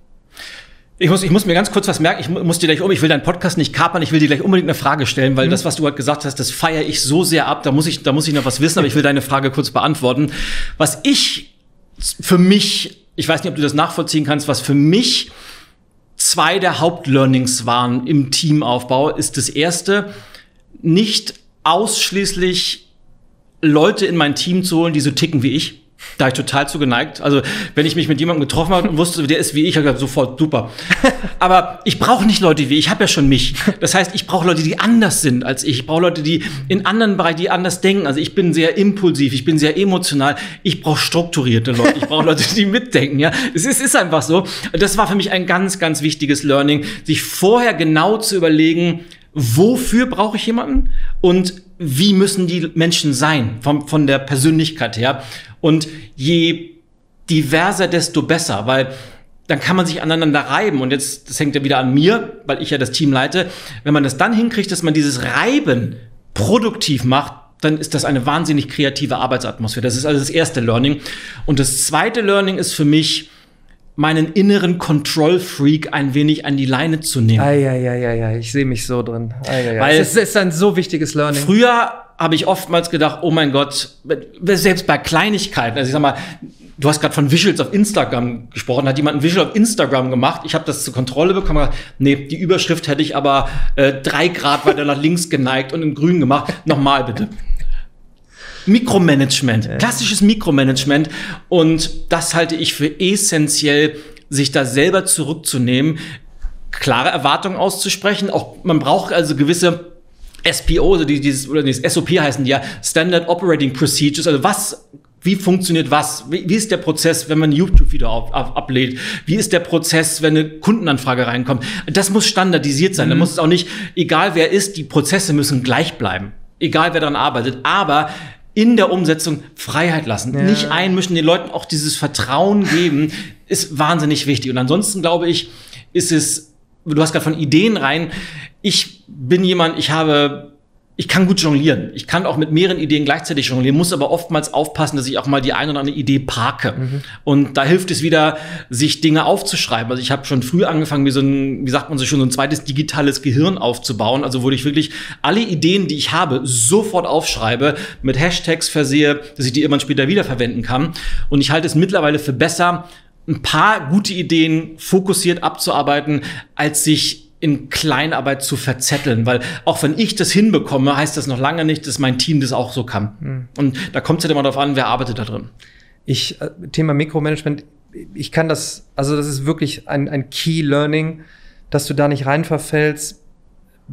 Ich muss, ich muss mir ganz kurz was merken. Ich muss dir gleich um. Ich will deinen Podcast nicht kapern. Ich will dir gleich unbedingt eine Frage stellen, weil mhm. das, was du gerade gesagt hast, das feiere ich so sehr ab. Da muss ich, da muss ich noch was wissen, aber ich will deine Frage kurz beantworten. Was ich für mich, ich weiß nicht, ob du das nachvollziehen kannst, was für mich zwei der Hauptlearnings waren im Teamaufbau, ist das erste, nicht ausschließlich Leute in mein Team zu holen, die so ticken wie ich. Da ich total zu geneigt. Also, wenn ich mich mit jemandem getroffen habe und wusste, der ist wie ich, habe ich sofort super. Aber ich brauche nicht Leute wie ich, ich habe ja schon mich. Das heißt, ich brauche Leute, die anders sind als ich. Ich brauche Leute, die in anderen Bereichen, die anders denken. Also, ich bin sehr impulsiv, ich bin sehr emotional. Ich brauche strukturierte Leute. Ich brauche Leute, die mitdenken. Ja, es ist, ist einfach so. Das war für mich ein ganz, ganz wichtiges Learning, sich vorher genau zu überlegen, wofür brauche ich jemanden und wie müssen die Menschen sein, von, von der Persönlichkeit her. Und je diverser, desto besser, weil dann kann man sich aneinander reiben. Und jetzt, das hängt ja wieder an mir, weil ich ja das Team leite. Wenn man das dann hinkriegt, dass man dieses Reiben produktiv macht, dann ist das eine wahnsinnig kreative Arbeitsatmosphäre. Das ist also das erste Learning. Und das zweite Learning ist für mich, meinen inneren Control-Freak ein wenig an die Leine zu nehmen. Ja, ja, ja, ja, ich sehe mich so drin. Ai. Weil es ist ein so wichtiges Learning. Früher habe ich oftmals gedacht, oh mein Gott, selbst bei Kleinigkeiten, also ich sag mal, du hast gerade von Visuals auf Instagram gesprochen, hat jemand ein Visual auf Instagram gemacht, ich habe das zur Kontrolle bekommen, nee, die Überschrift hätte ich aber äh, drei Grad weiter nach links geneigt und in grün gemacht. Nochmal bitte. Mikromanagement, klassisches Mikromanagement. Und das halte ich für essentiell, sich da selber zurückzunehmen, klare Erwartungen auszusprechen. Auch man braucht also gewisse SPO, also dieses, oder dieses SOP heißen die ja, Standard Operating Procedures, also was wie funktioniert was? Wie, wie ist der Prozess, wenn man YouTube wieder auf, auf, ablädt? Wie ist der Prozess, wenn eine Kundenanfrage reinkommt? Das muss standardisiert sein. Mhm. Da muss es auch nicht, egal wer ist, die Prozesse müssen gleich bleiben. Egal wer daran arbeitet. Aber in der Umsetzung Freiheit lassen. Ja. Nicht einmischen, den Leuten auch dieses Vertrauen geben, ist wahnsinnig wichtig. Und ansonsten glaube ich, ist es, du hast gerade von Ideen rein. Ich bin jemand, ich habe ich kann gut jonglieren. Ich kann auch mit mehreren Ideen gleichzeitig jonglieren, muss aber oftmals aufpassen, dass ich auch mal die eine oder andere Idee parke. Mhm. Und da hilft es wieder, sich Dinge aufzuschreiben. Also ich habe schon früh angefangen, mir so ein, wie sagt man so schon, so ein zweites digitales Gehirn aufzubauen. Also wo ich wirklich alle Ideen, die ich habe, sofort aufschreibe, mit Hashtags versehe, dass ich die irgendwann später wiederverwenden kann. Und ich halte es mittlerweile für besser, ein paar gute Ideen fokussiert abzuarbeiten, als sich in Kleinarbeit zu verzetteln, weil auch wenn ich das hinbekomme, heißt das noch lange nicht, dass mein Team das auch so kann. Mhm. Und da kommt es ja immer darauf an, wer arbeitet da drin. Ich, äh, Thema Mikromanagement, ich kann das, also das ist wirklich ein, ein Key Learning, dass du da nicht rein verfällst.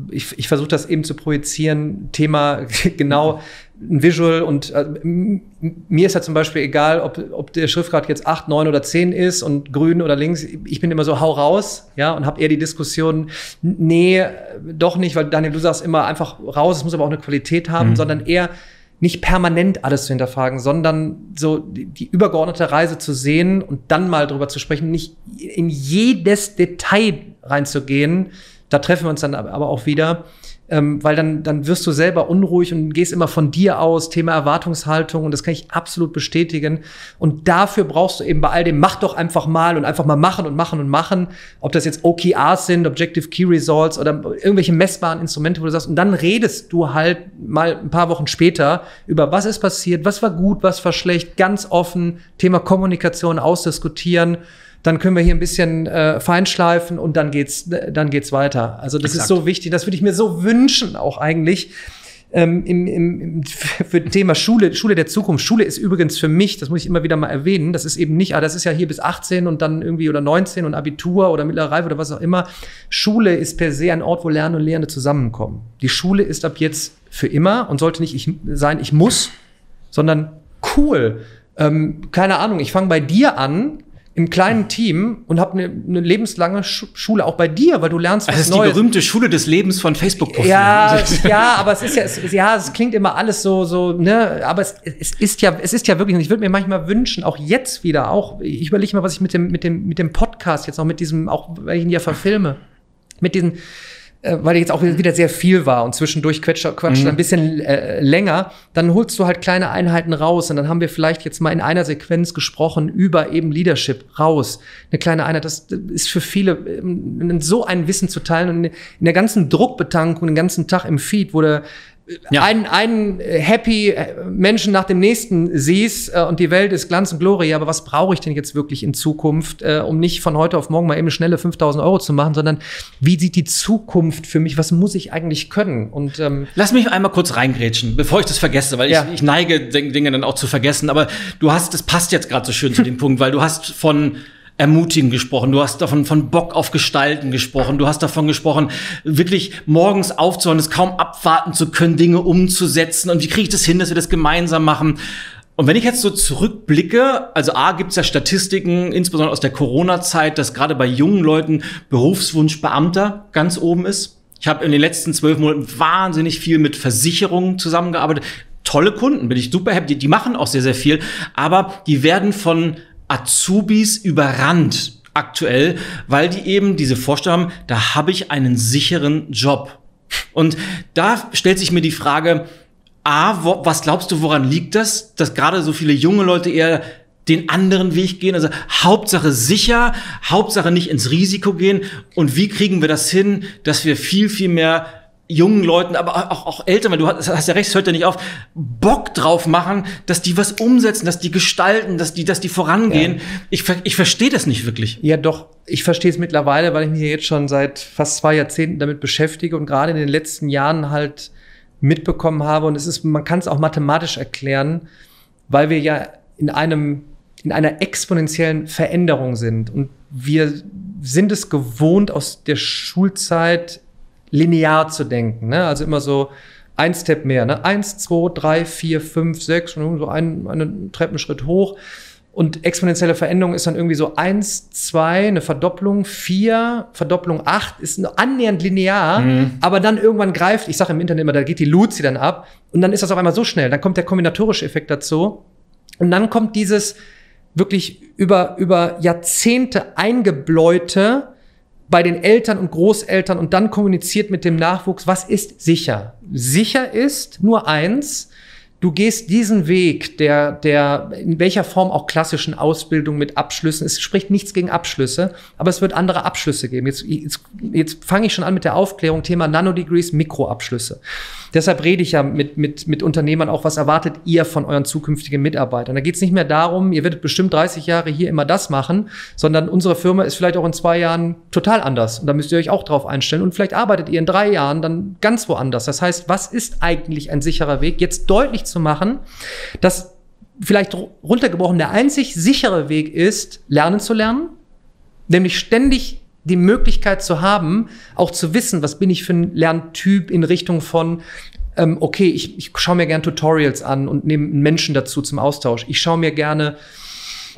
Ich, ich versuche das eben zu projizieren, Thema genau ein Visual und äh, mir ist ja zum Beispiel egal, ob, ob der Schriftgrad jetzt 8, 9 oder 10 ist und grün oder links. Ich bin immer so, hau raus, ja, und habe eher die Diskussion, nee, doch nicht, weil Daniel, du sagst immer einfach raus, es muss aber auch eine Qualität haben, mhm. sondern eher nicht permanent alles zu hinterfragen, sondern so die, die, übergeordnete Reise zu sehen und dann mal drüber zu sprechen, nicht in jedes Detail reinzugehen. Da treffen wir uns dann aber auch wieder ähm, weil dann, dann wirst du selber unruhig und gehst immer von dir aus, Thema Erwartungshaltung und das kann ich absolut bestätigen. Und dafür brauchst du eben bei all dem, mach doch einfach mal und einfach mal machen und machen und machen, ob das jetzt OKRs sind, Objective Key Results oder irgendwelche messbaren Instrumente, wo du sagst, und dann redest du halt mal ein paar Wochen später über was ist passiert, was war gut, was war schlecht, ganz offen, Thema Kommunikation ausdiskutieren dann können wir hier ein bisschen äh, feinschleifen und dann geht's, dann geht's weiter. Also das Exakt. ist so wichtig. Das würde ich mir so wünschen, auch eigentlich. Ähm, im, im, für das Thema Schule, Schule der Zukunft. Schule ist übrigens für mich, das muss ich immer wieder mal erwähnen, das ist eben nicht, ah, das ist ja hier bis 18 und dann irgendwie oder 19 und Abitur oder mittlere Reife oder was auch immer. Schule ist per se ein Ort, wo Lernen und Lehrende zusammenkommen. Die Schule ist ab jetzt für immer und sollte nicht ich sein, ich muss, sondern cool. Ähm, keine Ahnung, ich fange bei dir an, im kleinen Team und habe eine, eine lebenslange Schule auch bei dir, weil du lernst was Das ist Neues. die berühmte Schule des Lebens von Facebook. -Profilen. Ja, ja, aber es ist ja, es, ja, es klingt immer alles so, so, ne, aber es, es ist ja, es ist ja wirklich. Ich würde mir manchmal wünschen, auch jetzt wieder, auch ich überlege mal, was ich mit dem, mit dem, mit dem Podcast jetzt noch mit diesem, auch weil ich ihn ja verfilme, mit diesen weil jetzt auch wieder sehr viel war und zwischendurch quetscht, quatscht mhm. ein bisschen äh, länger, dann holst du halt kleine Einheiten raus und dann haben wir vielleicht jetzt mal in einer Sequenz gesprochen über eben Leadership raus. Eine kleine Einheit, das ist für viele ähm, so ein Wissen zu teilen und in der ganzen Druckbetankung, den ganzen Tag im Feed, wo der ja. einen, einen happy Menschen nach dem nächsten siehst äh, und die Welt ist Glanz und Gloria, aber was brauche ich denn jetzt wirklich in Zukunft, äh, um nicht von heute auf morgen mal eben schnelle 5000 Euro zu machen, sondern wie sieht die Zukunft für mich, was muss ich eigentlich können? Und ähm Lass mich einmal kurz reingrätschen, bevor ich das vergesse, weil ja. ich, ich neige Dinge dann auch zu vergessen, aber du hast, das passt jetzt gerade so schön zu dem Punkt, weil du hast von Ermutigen gesprochen, du hast davon von Bock auf Gestalten gesprochen, du hast davon gesprochen, wirklich morgens aufzuhören, es kaum abwarten zu können, Dinge umzusetzen und wie kriege ich das hin, dass wir das gemeinsam machen. Und wenn ich jetzt so zurückblicke, also A gibt es ja Statistiken, insbesondere aus der Corona-Zeit, dass gerade bei jungen Leuten Berufswunsch Beamter ganz oben ist. Ich habe in den letzten zwölf Monaten wahnsinnig viel mit Versicherungen zusammengearbeitet. Tolle Kunden, bin ich super happy. Die, die machen auch sehr, sehr viel. Aber die werden von Azubis überrannt aktuell, weil die eben diese Vorstellung haben, da habe ich einen sicheren Job. Und da stellt sich mir die Frage, A, wo, was glaubst du, woran liegt das, dass gerade so viele junge Leute eher den anderen Weg gehen. Also Hauptsache sicher, Hauptsache nicht ins Risiko gehen. Und wie kriegen wir das hin, dass wir viel, viel mehr jungen Leuten, aber auch, auch Eltern, weil du hast, hast ja recht, es hört ja nicht auf, Bock drauf machen, dass die was umsetzen, dass die gestalten, dass die, dass die vorangehen. Ja. Ich, ich verstehe das nicht wirklich. Ja, doch. Ich verstehe es mittlerweile, weil ich mich jetzt schon seit fast zwei Jahrzehnten damit beschäftige und gerade in den letzten Jahren halt mitbekommen habe. Und es ist, man kann es auch mathematisch erklären, weil wir ja in einem, in einer exponentiellen Veränderung sind. Und wir sind es gewohnt aus der Schulzeit linear zu denken. Ne? Also immer so ein Step mehr. Ne? Eins, zwei, drei, vier, fünf, sechs und so ein, einen Treppenschritt hoch. Und exponentielle Veränderung ist dann irgendwie so eins, zwei, eine Verdopplung, vier, Verdopplung acht, ist annähernd linear, mhm. aber dann irgendwann greift, ich sage im Internet immer, da geht die Luzi dann ab und dann ist das auf einmal so schnell. Dann kommt der kombinatorische Effekt dazu und dann kommt dieses wirklich über, über Jahrzehnte eingebläute, bei den Eltern und Großeltern und dann kommuniziert mit dem Nachwuchs, was ist sicher? Sicher ist nur eins, du gehst diesen Weg der, der in welcher Form auch klassischen Ausbildung mit Abschlüssen. Es spricht nichts gegen Abschlüsse, aber es wird andere Abschlüsse geben. Jetzt, jetzt, jetzt fange ich schon an mit der Aufklärung, Thema Nanodegrees, Mikroabschlüsse. Deshalb rede ich ja mit, mit, mit Unternehmern auch, was erwartet ihr von euren zukünftigen Mitarbeitern. Da geht es nicht mehr darum, ihr werdet bestimmt 30 Jahre hier immer das machen, sondern unsere Firma ist vielleicht auch in zwei Jahren total anders. Und da müsst ihr euch auch drauf einstellen. Und vielleicht arbeitet ihr in drei Jahren dann ganz woanders. Das heißt, was ist eigentlich ein sicherer Weg? Jetzt deutlich zu machen, dass vielleicht runtergebrochen der einzig sichere Weg ist, lernen zu lernen, nämlich ständig die Möglichkeit zu haben, auch zu wissen, was bin ich für ein Lerntyp in Richtung von, ähm, okay, ich, ich schaue mir gerne Tutorials an und nehme Menschen dazu zum Austausch. Ich schaue mir gerne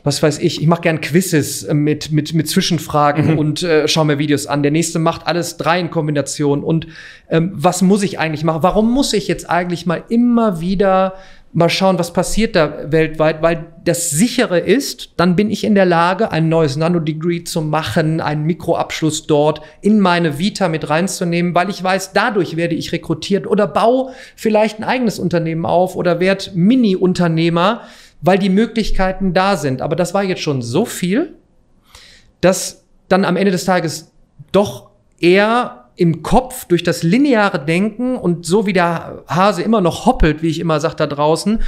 was weiß ich, ich mache gern Quizzes äh, mit, mit, mit Zwischenfragen mhm. und äh, schaue mir Videos an. Der nächste macht alles drei in Kombination. Und ähm, was muss ich eigentlich machen? Warum muss ich jetzt eigentlich mal immer wieder mal schauen, was passiert da weltweit, weil das sichere ist, dann bin ich in der Lage, ein neues Nanodegree zu machen, einen Mikroabschluss dort in meine Vita mit reinzunehmen, weil ich weiß, dadurch werde ich rekrutiert oder baue vielleicht ein eigenes Unternehmen auf oder werde Mini-Unternehmer, weil die Möglichkeiten da sind. Aber das war jetzt schon so viel, dass dann am Ende des Tages doch eher im Kopf durch das lineare Denken und so wie der Hase immer noch hoppelt, wie ich immer sage da draußen,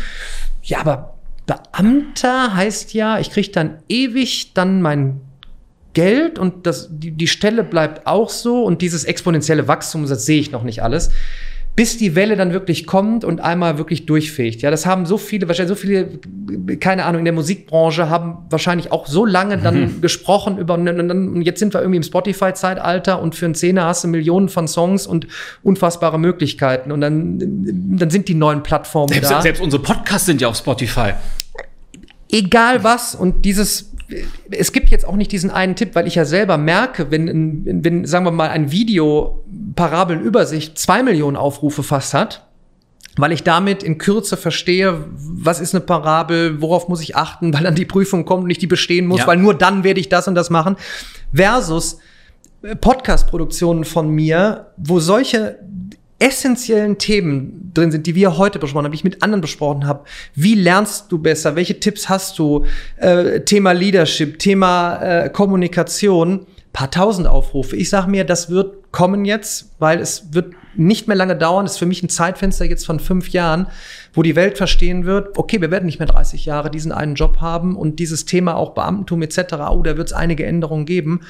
ja, aber Beamter heißt ja, ich kriege dann ewig dann mein Geld und das, die, die Stelle bleibt auch so und dieses exponentielle Wachstum, das sehe ich noch nicht alles bis die Welle dann wirklich kommt und einmal wirklich durchfegt. Ja, das haben so viele, wahrscheinlich so viele, keine Ahnung, in der Musikbranche haben wahrscheinlich auch so lange dann mhm. gesprochen über, und jetzt sind wir irgendwie im Spotify-Zeitalter und für einen Zehner hast du Millionen von Songs und unfassbare Möglichkeiten und dann, dann sind die neuen Plattformen selbst, da. Selbst unsere Podcasts sind ja auf Spotify. Egal was und dieses es gibt jetzt auch nicht diesen einen Tipp, weil ich ja selber merke, wenn, wenn sagen wir mal, ein Video Parabelnübersicht zwei Millionen Aufrufe fast hat, weil ich damit in Kürze verstehe, was ist eine Parabel, worauf muss ich achten, weil dann die Prüfung kommt und ich die bestehen muss, ja. weil nur dann werde ich das und das machen, versus Podcast-Produktionen von mir, wo solche essentiellen Themen drin sind, die wir heute besprochen haben, die ich mit anderen besprochen habe. Wie lernst du besser? Welche Tipps hast du? Äh, Thema Leadership, Thema äh, Kommunikation, paar tausend Aufrufe. Ich sage mir, das wird kommen jetzt, weil es wird nicht mehr lange dauern. Das ist für mich ein Zeitfenster jetzt von fünf Jahren, wo die Welt verstehen wird, okay, wir werden nicht mehr 30 Jahre diesen einen Job haben und dieses Thema auch Beamtentum etc., oh, da wird es einige Änderungen geben.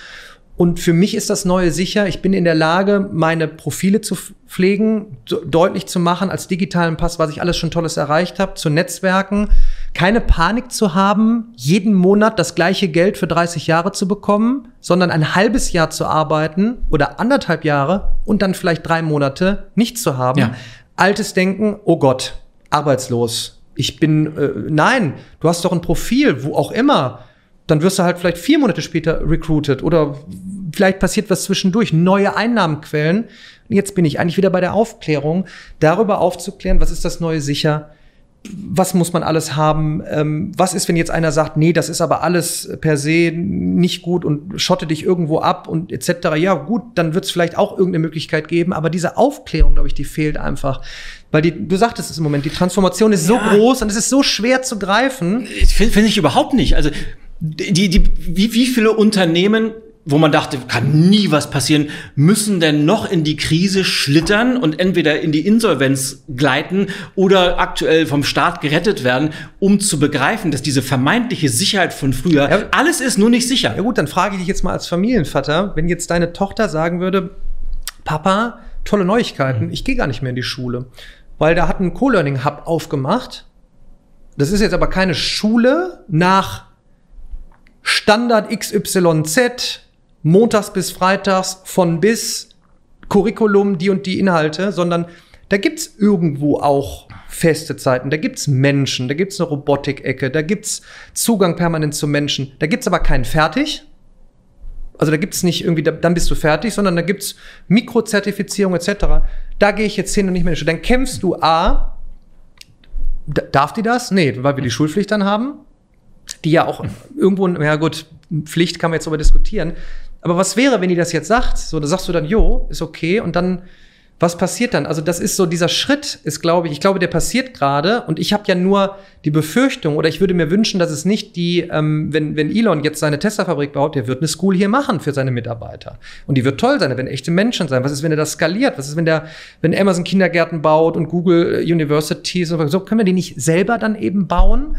Und für mich ist das Neue sicher. Ich bin in der Lage, meine Profile zu pflegen, deutlich zu machen als digitalen Pass, was ich alles schon Tolles erreicht habe, zu Netzwerken, keine Panik zu haben, jeden Monat das gleiche Geld für 30 Jahre zu bekommen, sondern ein halbes Jahr zu arbeiten oder anderthalb Jahre und dann vielleicht drei Monate nicht zu haben. Ja. Altes Denken, oh Gott, arbeitslos. Ich bin, äh, nein, du hast doch ein Profil, wo auch immer dann wirst du halt vielleicht vier Monate später recruited oder vielleicht passiert was zwischendurch, neue Einnahmenquellen. Jetzt bin ich eigentlich wieder bei der Aufklärung, darüber aufzuklären, was ist das neue sicher, was muss man alles haben, ähm, was ist, wenn jetzt einer sagt, nee, das ist aber alles per se nicht gut und schotte dich irgendwo ab und etc. Ja, gut, dann wird es vielleicht auch irgendeine Möglichkeit geben, aber diese Aufklärung, glaube ich, die fehlt einfach. Weil die, du sagtest es im Moment, die Transformation ist ja. so groß und es ist so schwer zu greifen. Finde find ich überhaupt nicht. Also die, die, wie, wie viele Unternehmen wo man dachte, kann nie was passieren, müssen denn noch in die Krise schlittern und entweder in die Insolvenz gleiten oder aktuell vom Staat gerettet werden, um zu begreifen, dass diese vermeintliche Sicherheit von früher, ja, alles ist nur nicht sicher. Ja gut, dann frage ich dich jetzt mal als Familienvater, wenn jetzt deine Tochter sagen würde, Papa, tolle Neuigkeiten, ich gehe gar nicht mehr in die Schule, weil da hat ein Co-Learning-Hub aufgemacht. Das ist jetzt aber keine Schule nach Standard XYZ, montags bis freitags von bis Curriculum, die und die Inhalte, sondern da gibt's irgendwo auch feste Zeiten, da gibt's Menschen, da gibt's eine Robotik-Ecke, da gibt's Zugang permanent zu Menschen, da gibt's aber keinen fertig. Also da gibt's nicht irgendwie, dann bist du fertig, sondern da gibt's Mikrozertifizierung etc. Da gehe ich jetzt hin und nicht mehr. Dann kämpfst du A, darf die das? Nee, weil wir die Schulpflicht dann haben die ja auch irgendwo, ja gut, Pflicht kann man jetzt darüber diskutieren. Aber was wäre, wenn die das jetzt sagt? So, da sagst du dann, jo, ist okay. Und dann, was passiert dann? Also, das ist so, dieser Schritt ist, glaube ich, ich glaube, der passiert gerade. Und ich habe ja nur die Befürchtung, oder ich würde mir wünschen, dass es nicht die, ähm, wenn, wenn Elon jetzt seine Tesla-Fabrik baut, der wird eine School hier machen für seine Mitarbeiter. Und die wird toll sein, da werden echte Menschen sein. Was ist, wenn er das skaliert? Was ist, wenn der, wenn Amazon Kindergärten baut und Google Universities und so, können wir die nicht selber dann eben bauen?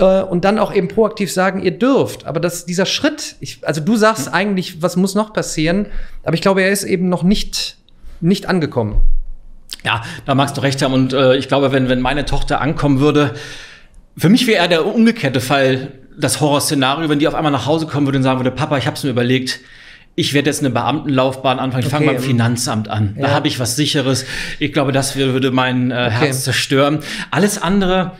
Äh, und dann auch eben proaktiv sagen, ihr dürft. Aber das, dieser Schritt, ich, also du sagst mhm. eigentlich, was muss noch passieren, aber ich glaube, er ist eben noch nicht, nicht angekommen. Ja, da magst du recht haben. Und äh, ich glaube, wenn, wenn meine Tochter ankommen würde, für mich wäre eher der umgekehrte Fall das Horrorszenario, wenn die auf einmal nach Hause kommen würde und sagen würde, Papa, ich habe es mir überlegt, ich werde jetzt eine Beamtenlaufbahn anfangen. Ich okay. fange beim Finanzamt an. Ja. Da habe ich was Sicheres. Ich glaube, das würde mein äh, okay. Herz zerstören. Alles andere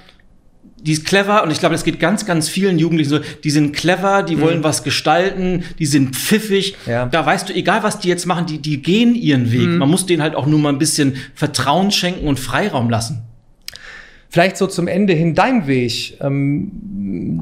die ist clever und ich glaube, das geht ganz, ganz vielen Jugendlichen so. Die sind clever, die mhm. wollen was gestalten, die sind pfiffig. Ja. Da weißt du, egal was die jetzt machen, die, die gehen ihren Weg. Mhm. Man muss denen halt auch nur mal ein bisschen Vertrauen schenken und Freiraum lassen. Vielleicht so zum Ende hin dein Weg. Ähm,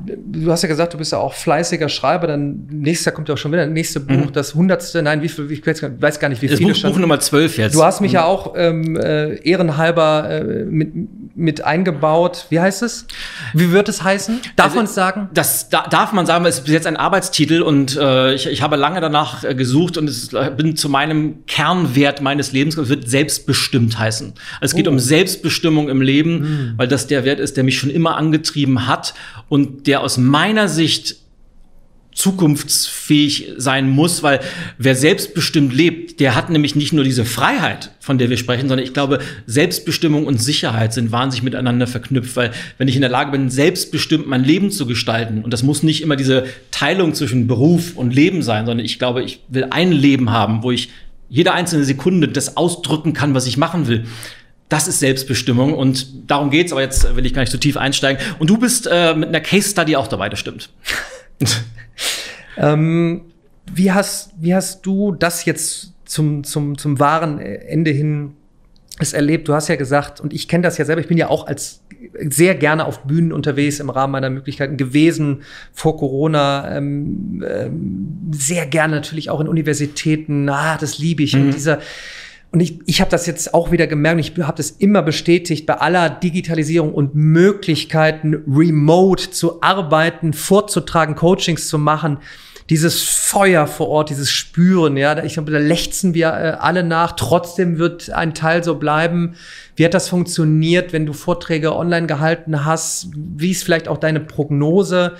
du hast ja gesagt, du bist ja auch fleißiger Schreiber. Dann nächstes Jahr kommt ja auch schon wieder das nächste Buch, mhm. das hundertste. Nein, wie viel? Ich weiß gar nicht, wie das viele Buch, schon. Buch Nummer 12 jetzt. Du hast mich mhm. ja auch ähm, äh, ehrenhalber äh, mit, mit eingebaut. Wie heißt es? Wie wird es heißen? Darf also, man es sagen? Das da, darf man sagen, weil es ist bis jetzt ein Arbeitstitel und äh, ich, ich habe lange danach äh, gesucht und es bin zu meinem Kernwert meines Lebens. Es wird selbstbestimmt heißen. Also es geht oh. um Selbstbestimmung im Leben. Mhm weil das der Wert ist, der mich schon immer angetrieben hat und der aus meiner Sicht zukunftsfähig sein muss, weil wer selbstbestimmt lebt, der hat nämlich nicht nur diese Freiheit, von der wir sprechen, sondern ich glaube, Selbstbestimmung und Sicherheit sind wahnsinnig miteinander verknüpft, weil wenn ich in der Lage bin, selbstbestimmt mein Leben zu gestalten, und das muss nicht immer diese Teilung zwischen Beruf und Leben sein, sondern ich glaube, ich will ein Leben haben, wo ich jede einzelne Sekunde das ausdrücken kann, was ich machen will, das ist Selbstbestimmung und darum geht's, aber jetzt will ich gar nicht so tief einsteigen. Und du bist äh, mit einer Case Study auch dabei, das stimmt. ähm, wie, hast, wie hast du das jetzt zum, zum, zum wahren Ende hin es erlebt? Du hast ja gesagt, und ich kenne das ja selber, ich bin ja auch als sehr gerne auf Bühnen unterwegs im Rahmen meiner Möglichkeiten gewesen vor Corona, ähm, ähm, sehr gerne natürlich auch in Universitäten, ah, das liebe ich. Mhm. Und dieser und ich, ich habe das jetzt auch wieder gemerkt, ich habe das immer bestätigt, bei aller Digitalisierung und Möglichkeiten, remote zu arbeiten, vorzutragen, Coachings zu machen, dieses Feuer vor Ort, dieses Spüren, ja, ich glaube, da lechzen wir äh, alle nach. Trotzdem wird ein Teil so bleiben. Wie hat das funktioniert, wenn du Vorträge online gehalten hast? Wie ist vielleicht auch deine Prognose?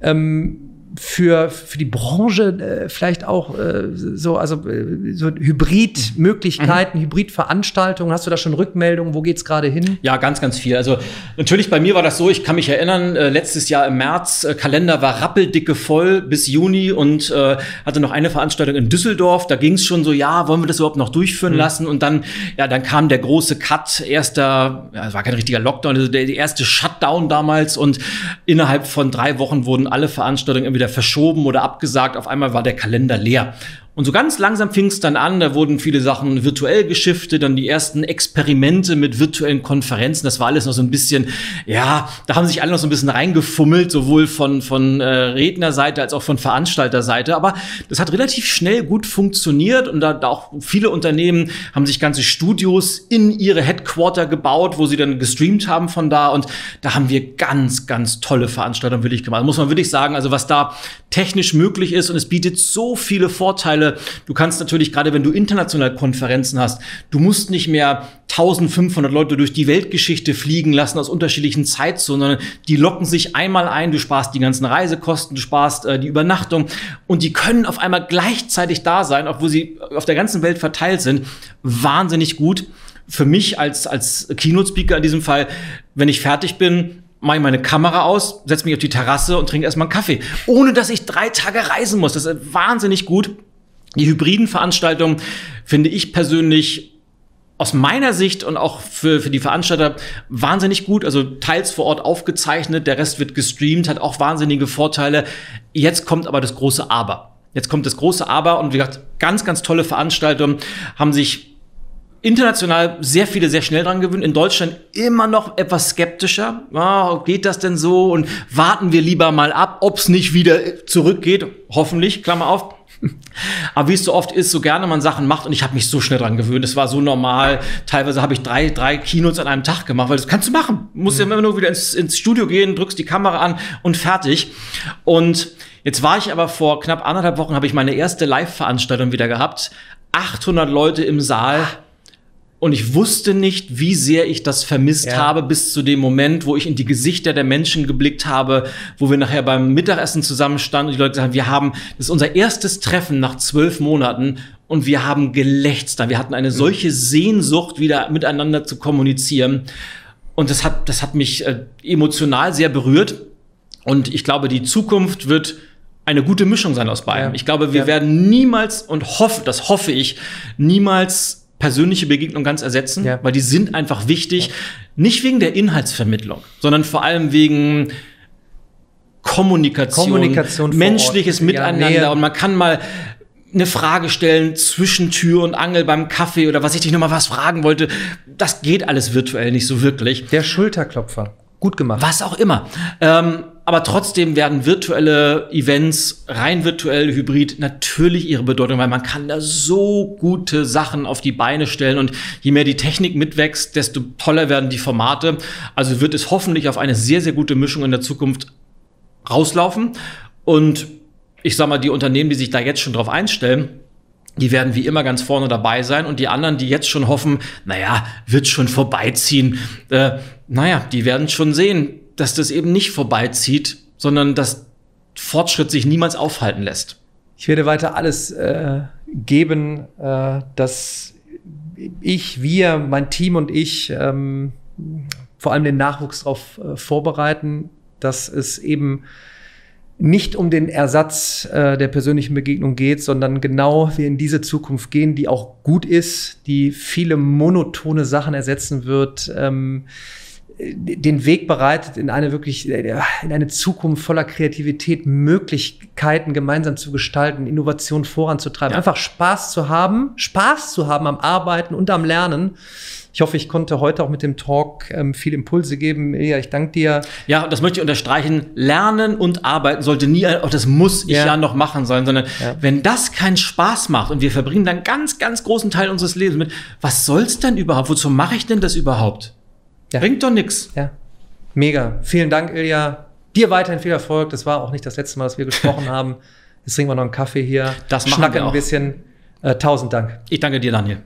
Ähm, für, für die Branche äh, vielleicht auch äh, so, also äh, so Hybridmöglichkeiten, mhm. Hybridveranstaltungen? Hast du da schon Rückmeldungen? Wo geht's gerade hin? Ja, ganz, ganz viel. Also natürlich bei mir war das so, ich kann mich erinnern, äh, letztes Jahr im März, äh, Kalender war rappeldicke voll bis Juni und äh, hatte noch eine Veranstaltung in Düsseldorf. Da ging es schon so, ja, wollen wir das überhaupt noch durchführen mhm. lassen? Und dann, ja, dann kam der große Cut, erster, ja, es war kein richtiger Lockdown, also der, der erste Shutdown damals und innerhalb von drei Wochen wurden alle Veranstaltungen irgendwie wieder verschoben oder abgesagt. Auf einmal war der Kalender leer. Und so ganz langsam fing es dann an, da wurden viele Sachen virtuell geschiftet, dann die ersten Experimente mit virtuellen Konferenzen, das war alles noch so ein bisschen, ja, da haben sich alle noch so ein bisschen reingefummelt, sowohl von, von äh, Rednerseite als auch von Veranstalterseite, aber das hat relativ schnell gut funktioniert und da, da auch viele Unternehmen haben sich ganze Studios in ihre Headquarter gebaut, wo sie dann gestreamt haben von da und da haben wir ganz, ganz tolle Veranstaltungen wirklich gemacht. Muss man wirklich sagen, also was da technisch möglich ist und es bietet so viele Vorteile. Du kannst natürlich, gerade wenn du international Konferenzen hast, du musst nicht mehr 1500 Leute durch die Weltgeschichte fliegen lassen aus unterschiedlichen Zeitzonen, sondern die locken sich einmal ein, du sparst die ganzen Reisekosten, du sparst äh, die Übernachtung und die können auf einmal gleichzeitig da sein, obwohl sie auf der ganzen Welt verteilt sind. Wahnsinnig gut. Für mich als, als Keynote-Speaker in diesem Fall, wenn ich fertig bin, mache ich meine Kamera aus, setze mich auf die Terrasse und trinke erstmal einen Kaffee, ohne dass ich drei Tage reisen muss. Das ist wahnsinnig gut. Die hybriden Veranstaltungen finde ich persönlich aus meiner Sicht und auch für, für die Veranstalter wahnsinnig gut. Also teils vor Ort aufgezeichnet, der Rest wird gestreamt, hat auch wahnsinnige Vorteile. Jetzt kommt aber das große Aber. Jetzt kommt das große Aber und wie gesagt, ganz, ganz tolle Veranstaltungen haben sich international sehr viele sehr schnell dran gewöhnt. In Deutschland immer noch etwas skeptischer. Oh, geht das denn so? Und warten wir lieber mal ab, ob es nicht wieder zurückgeht. Hoffentlich, Klammer auf. Aber wie es so oft ist, so gerne man Sachen macht und ich habe mich so schnell dran gewöhnt. Es war so normal. Teilweise habe ich drei, drei Keynotes an einem Tag gemacht, weil das kannst du machen. Du musst mhm. ja immer nur wieder ins, ins Studio gehen, drückst die Kamera an und fertig. Und jetzt war ich aber vor knapp anderthalb Wochen, habe ich meine erste Live-Veranstaltung wieder gehabt. 800 Leute im Saal. Und ich wusste nicht, wie sehr ich das vermisst ja. habe, bis zu dem Moment, wo ich in die Gesichter der Menschen geblickt habe, wo wir nachher beim Mittagessen zusammenstanden und die Leute sagen, wir haben, das ist unser erstes Treffen nach zwölf Monaten und wir haben gelächzt. Wir hatten eine solche Sehnsucht, wieder miteinander zu kommunizieren. Und das hat, das hat mich äh, emotional sehr berührt. Und ich glaube, die Zukunft wird eine gute Mischung sein aus beiden. Ja. Ich glaube, wir ja. werden niemals und hoffe, das hoffe ich, niemals persönliche Begegnungen ganz ersetzen, Ja. weil die sind einfach wichtig. Nicht wegen der Inhaltsvermittlung, sondern vor allem wegen Kommunikation, Kommunikation menschliches. Ja, Miteinander Nähe. und man kann mal eine Frage stellen zwischen Tür und Angel beim Kaffee oder was ich dich noch mal was fragen wollte. Das geht alles virtuell nicht so wirklich. Der Schulterklopfer. Gut gemacht. Was auch immer. Ähm, aber trotzdem werden virtuelle Events, rein virtuell, hybrid, natürlich ihre Bedeutung, weil man kann da so gute Sachen auf die Beine stellen und je mehr die Technik mitwächst, desto toller werden die Formate. Also wird es hoffentlich auf eine sehr, sehr gute Mischung in der Zukunft rauslaufen. Und ich sag mal, die Unternehmen, die sich da jetzt schon drauf einstellen, die werden wie immer ganz vorne dabei sein und die anderen, die jetzt schon hoffen, naja, wird schon vorbeiziehen, äh, naja, die werden schon sehen, dass das eben nicht vorbeizieht, sondern dass Fortschritt sich niemals aufhalten lässt. Ich werde weiter alles äh, geben, äh, dass ich, wir, mein Team und ich ähm, vor allem den Nachwuchs darauf äh, vorbereiten, dass es eben nicht um den Ersatz äh, der persönlichen Begegnung geht, sondern genau wir in diese Zukunft gehen, die auch gut ist, die viele monotone Sachen ersetzen wird. Ähm, den Weg bereitet in eine wirklich, äh, in eine Zukunft voller Kreativität, Möglichkeiten gemeinsam zu gestalten, Innovation voranzutreiben, Ja. einfach Spaß zu haben, Spaß zu haben am Arbeiten und am Lernen. Ich hoffe, ich konnte heute auch mit dem Talk ähm, viel Impulse geben. Ilja, ich danke dir. Ja, das möchte ich unterstreichen. Lernen und arbeiten sollte nie, auch das muss ich Ja. ja, noch machen sollen, sondern Ja. wenn das keinen Spaß macht und wir verbringen dann ganz, ganz großen Teil unseres Lebens mit, was soll's denn überhaupt? Wozu mache ich denn das überhaupt? Ja. Bringt doch nix. Ja, mega. Vielen Dank, Ilja. Dir weiterhin viel Erfolg. Das war auch nicht das letzte Mal, dass wir gesprochen haben. Jetzt trinken wir noch einen Kaffee hier. Das machen schnacken wir ein auch. bisschen. Äh, tausend Dank. Ich danke dir, Daniel.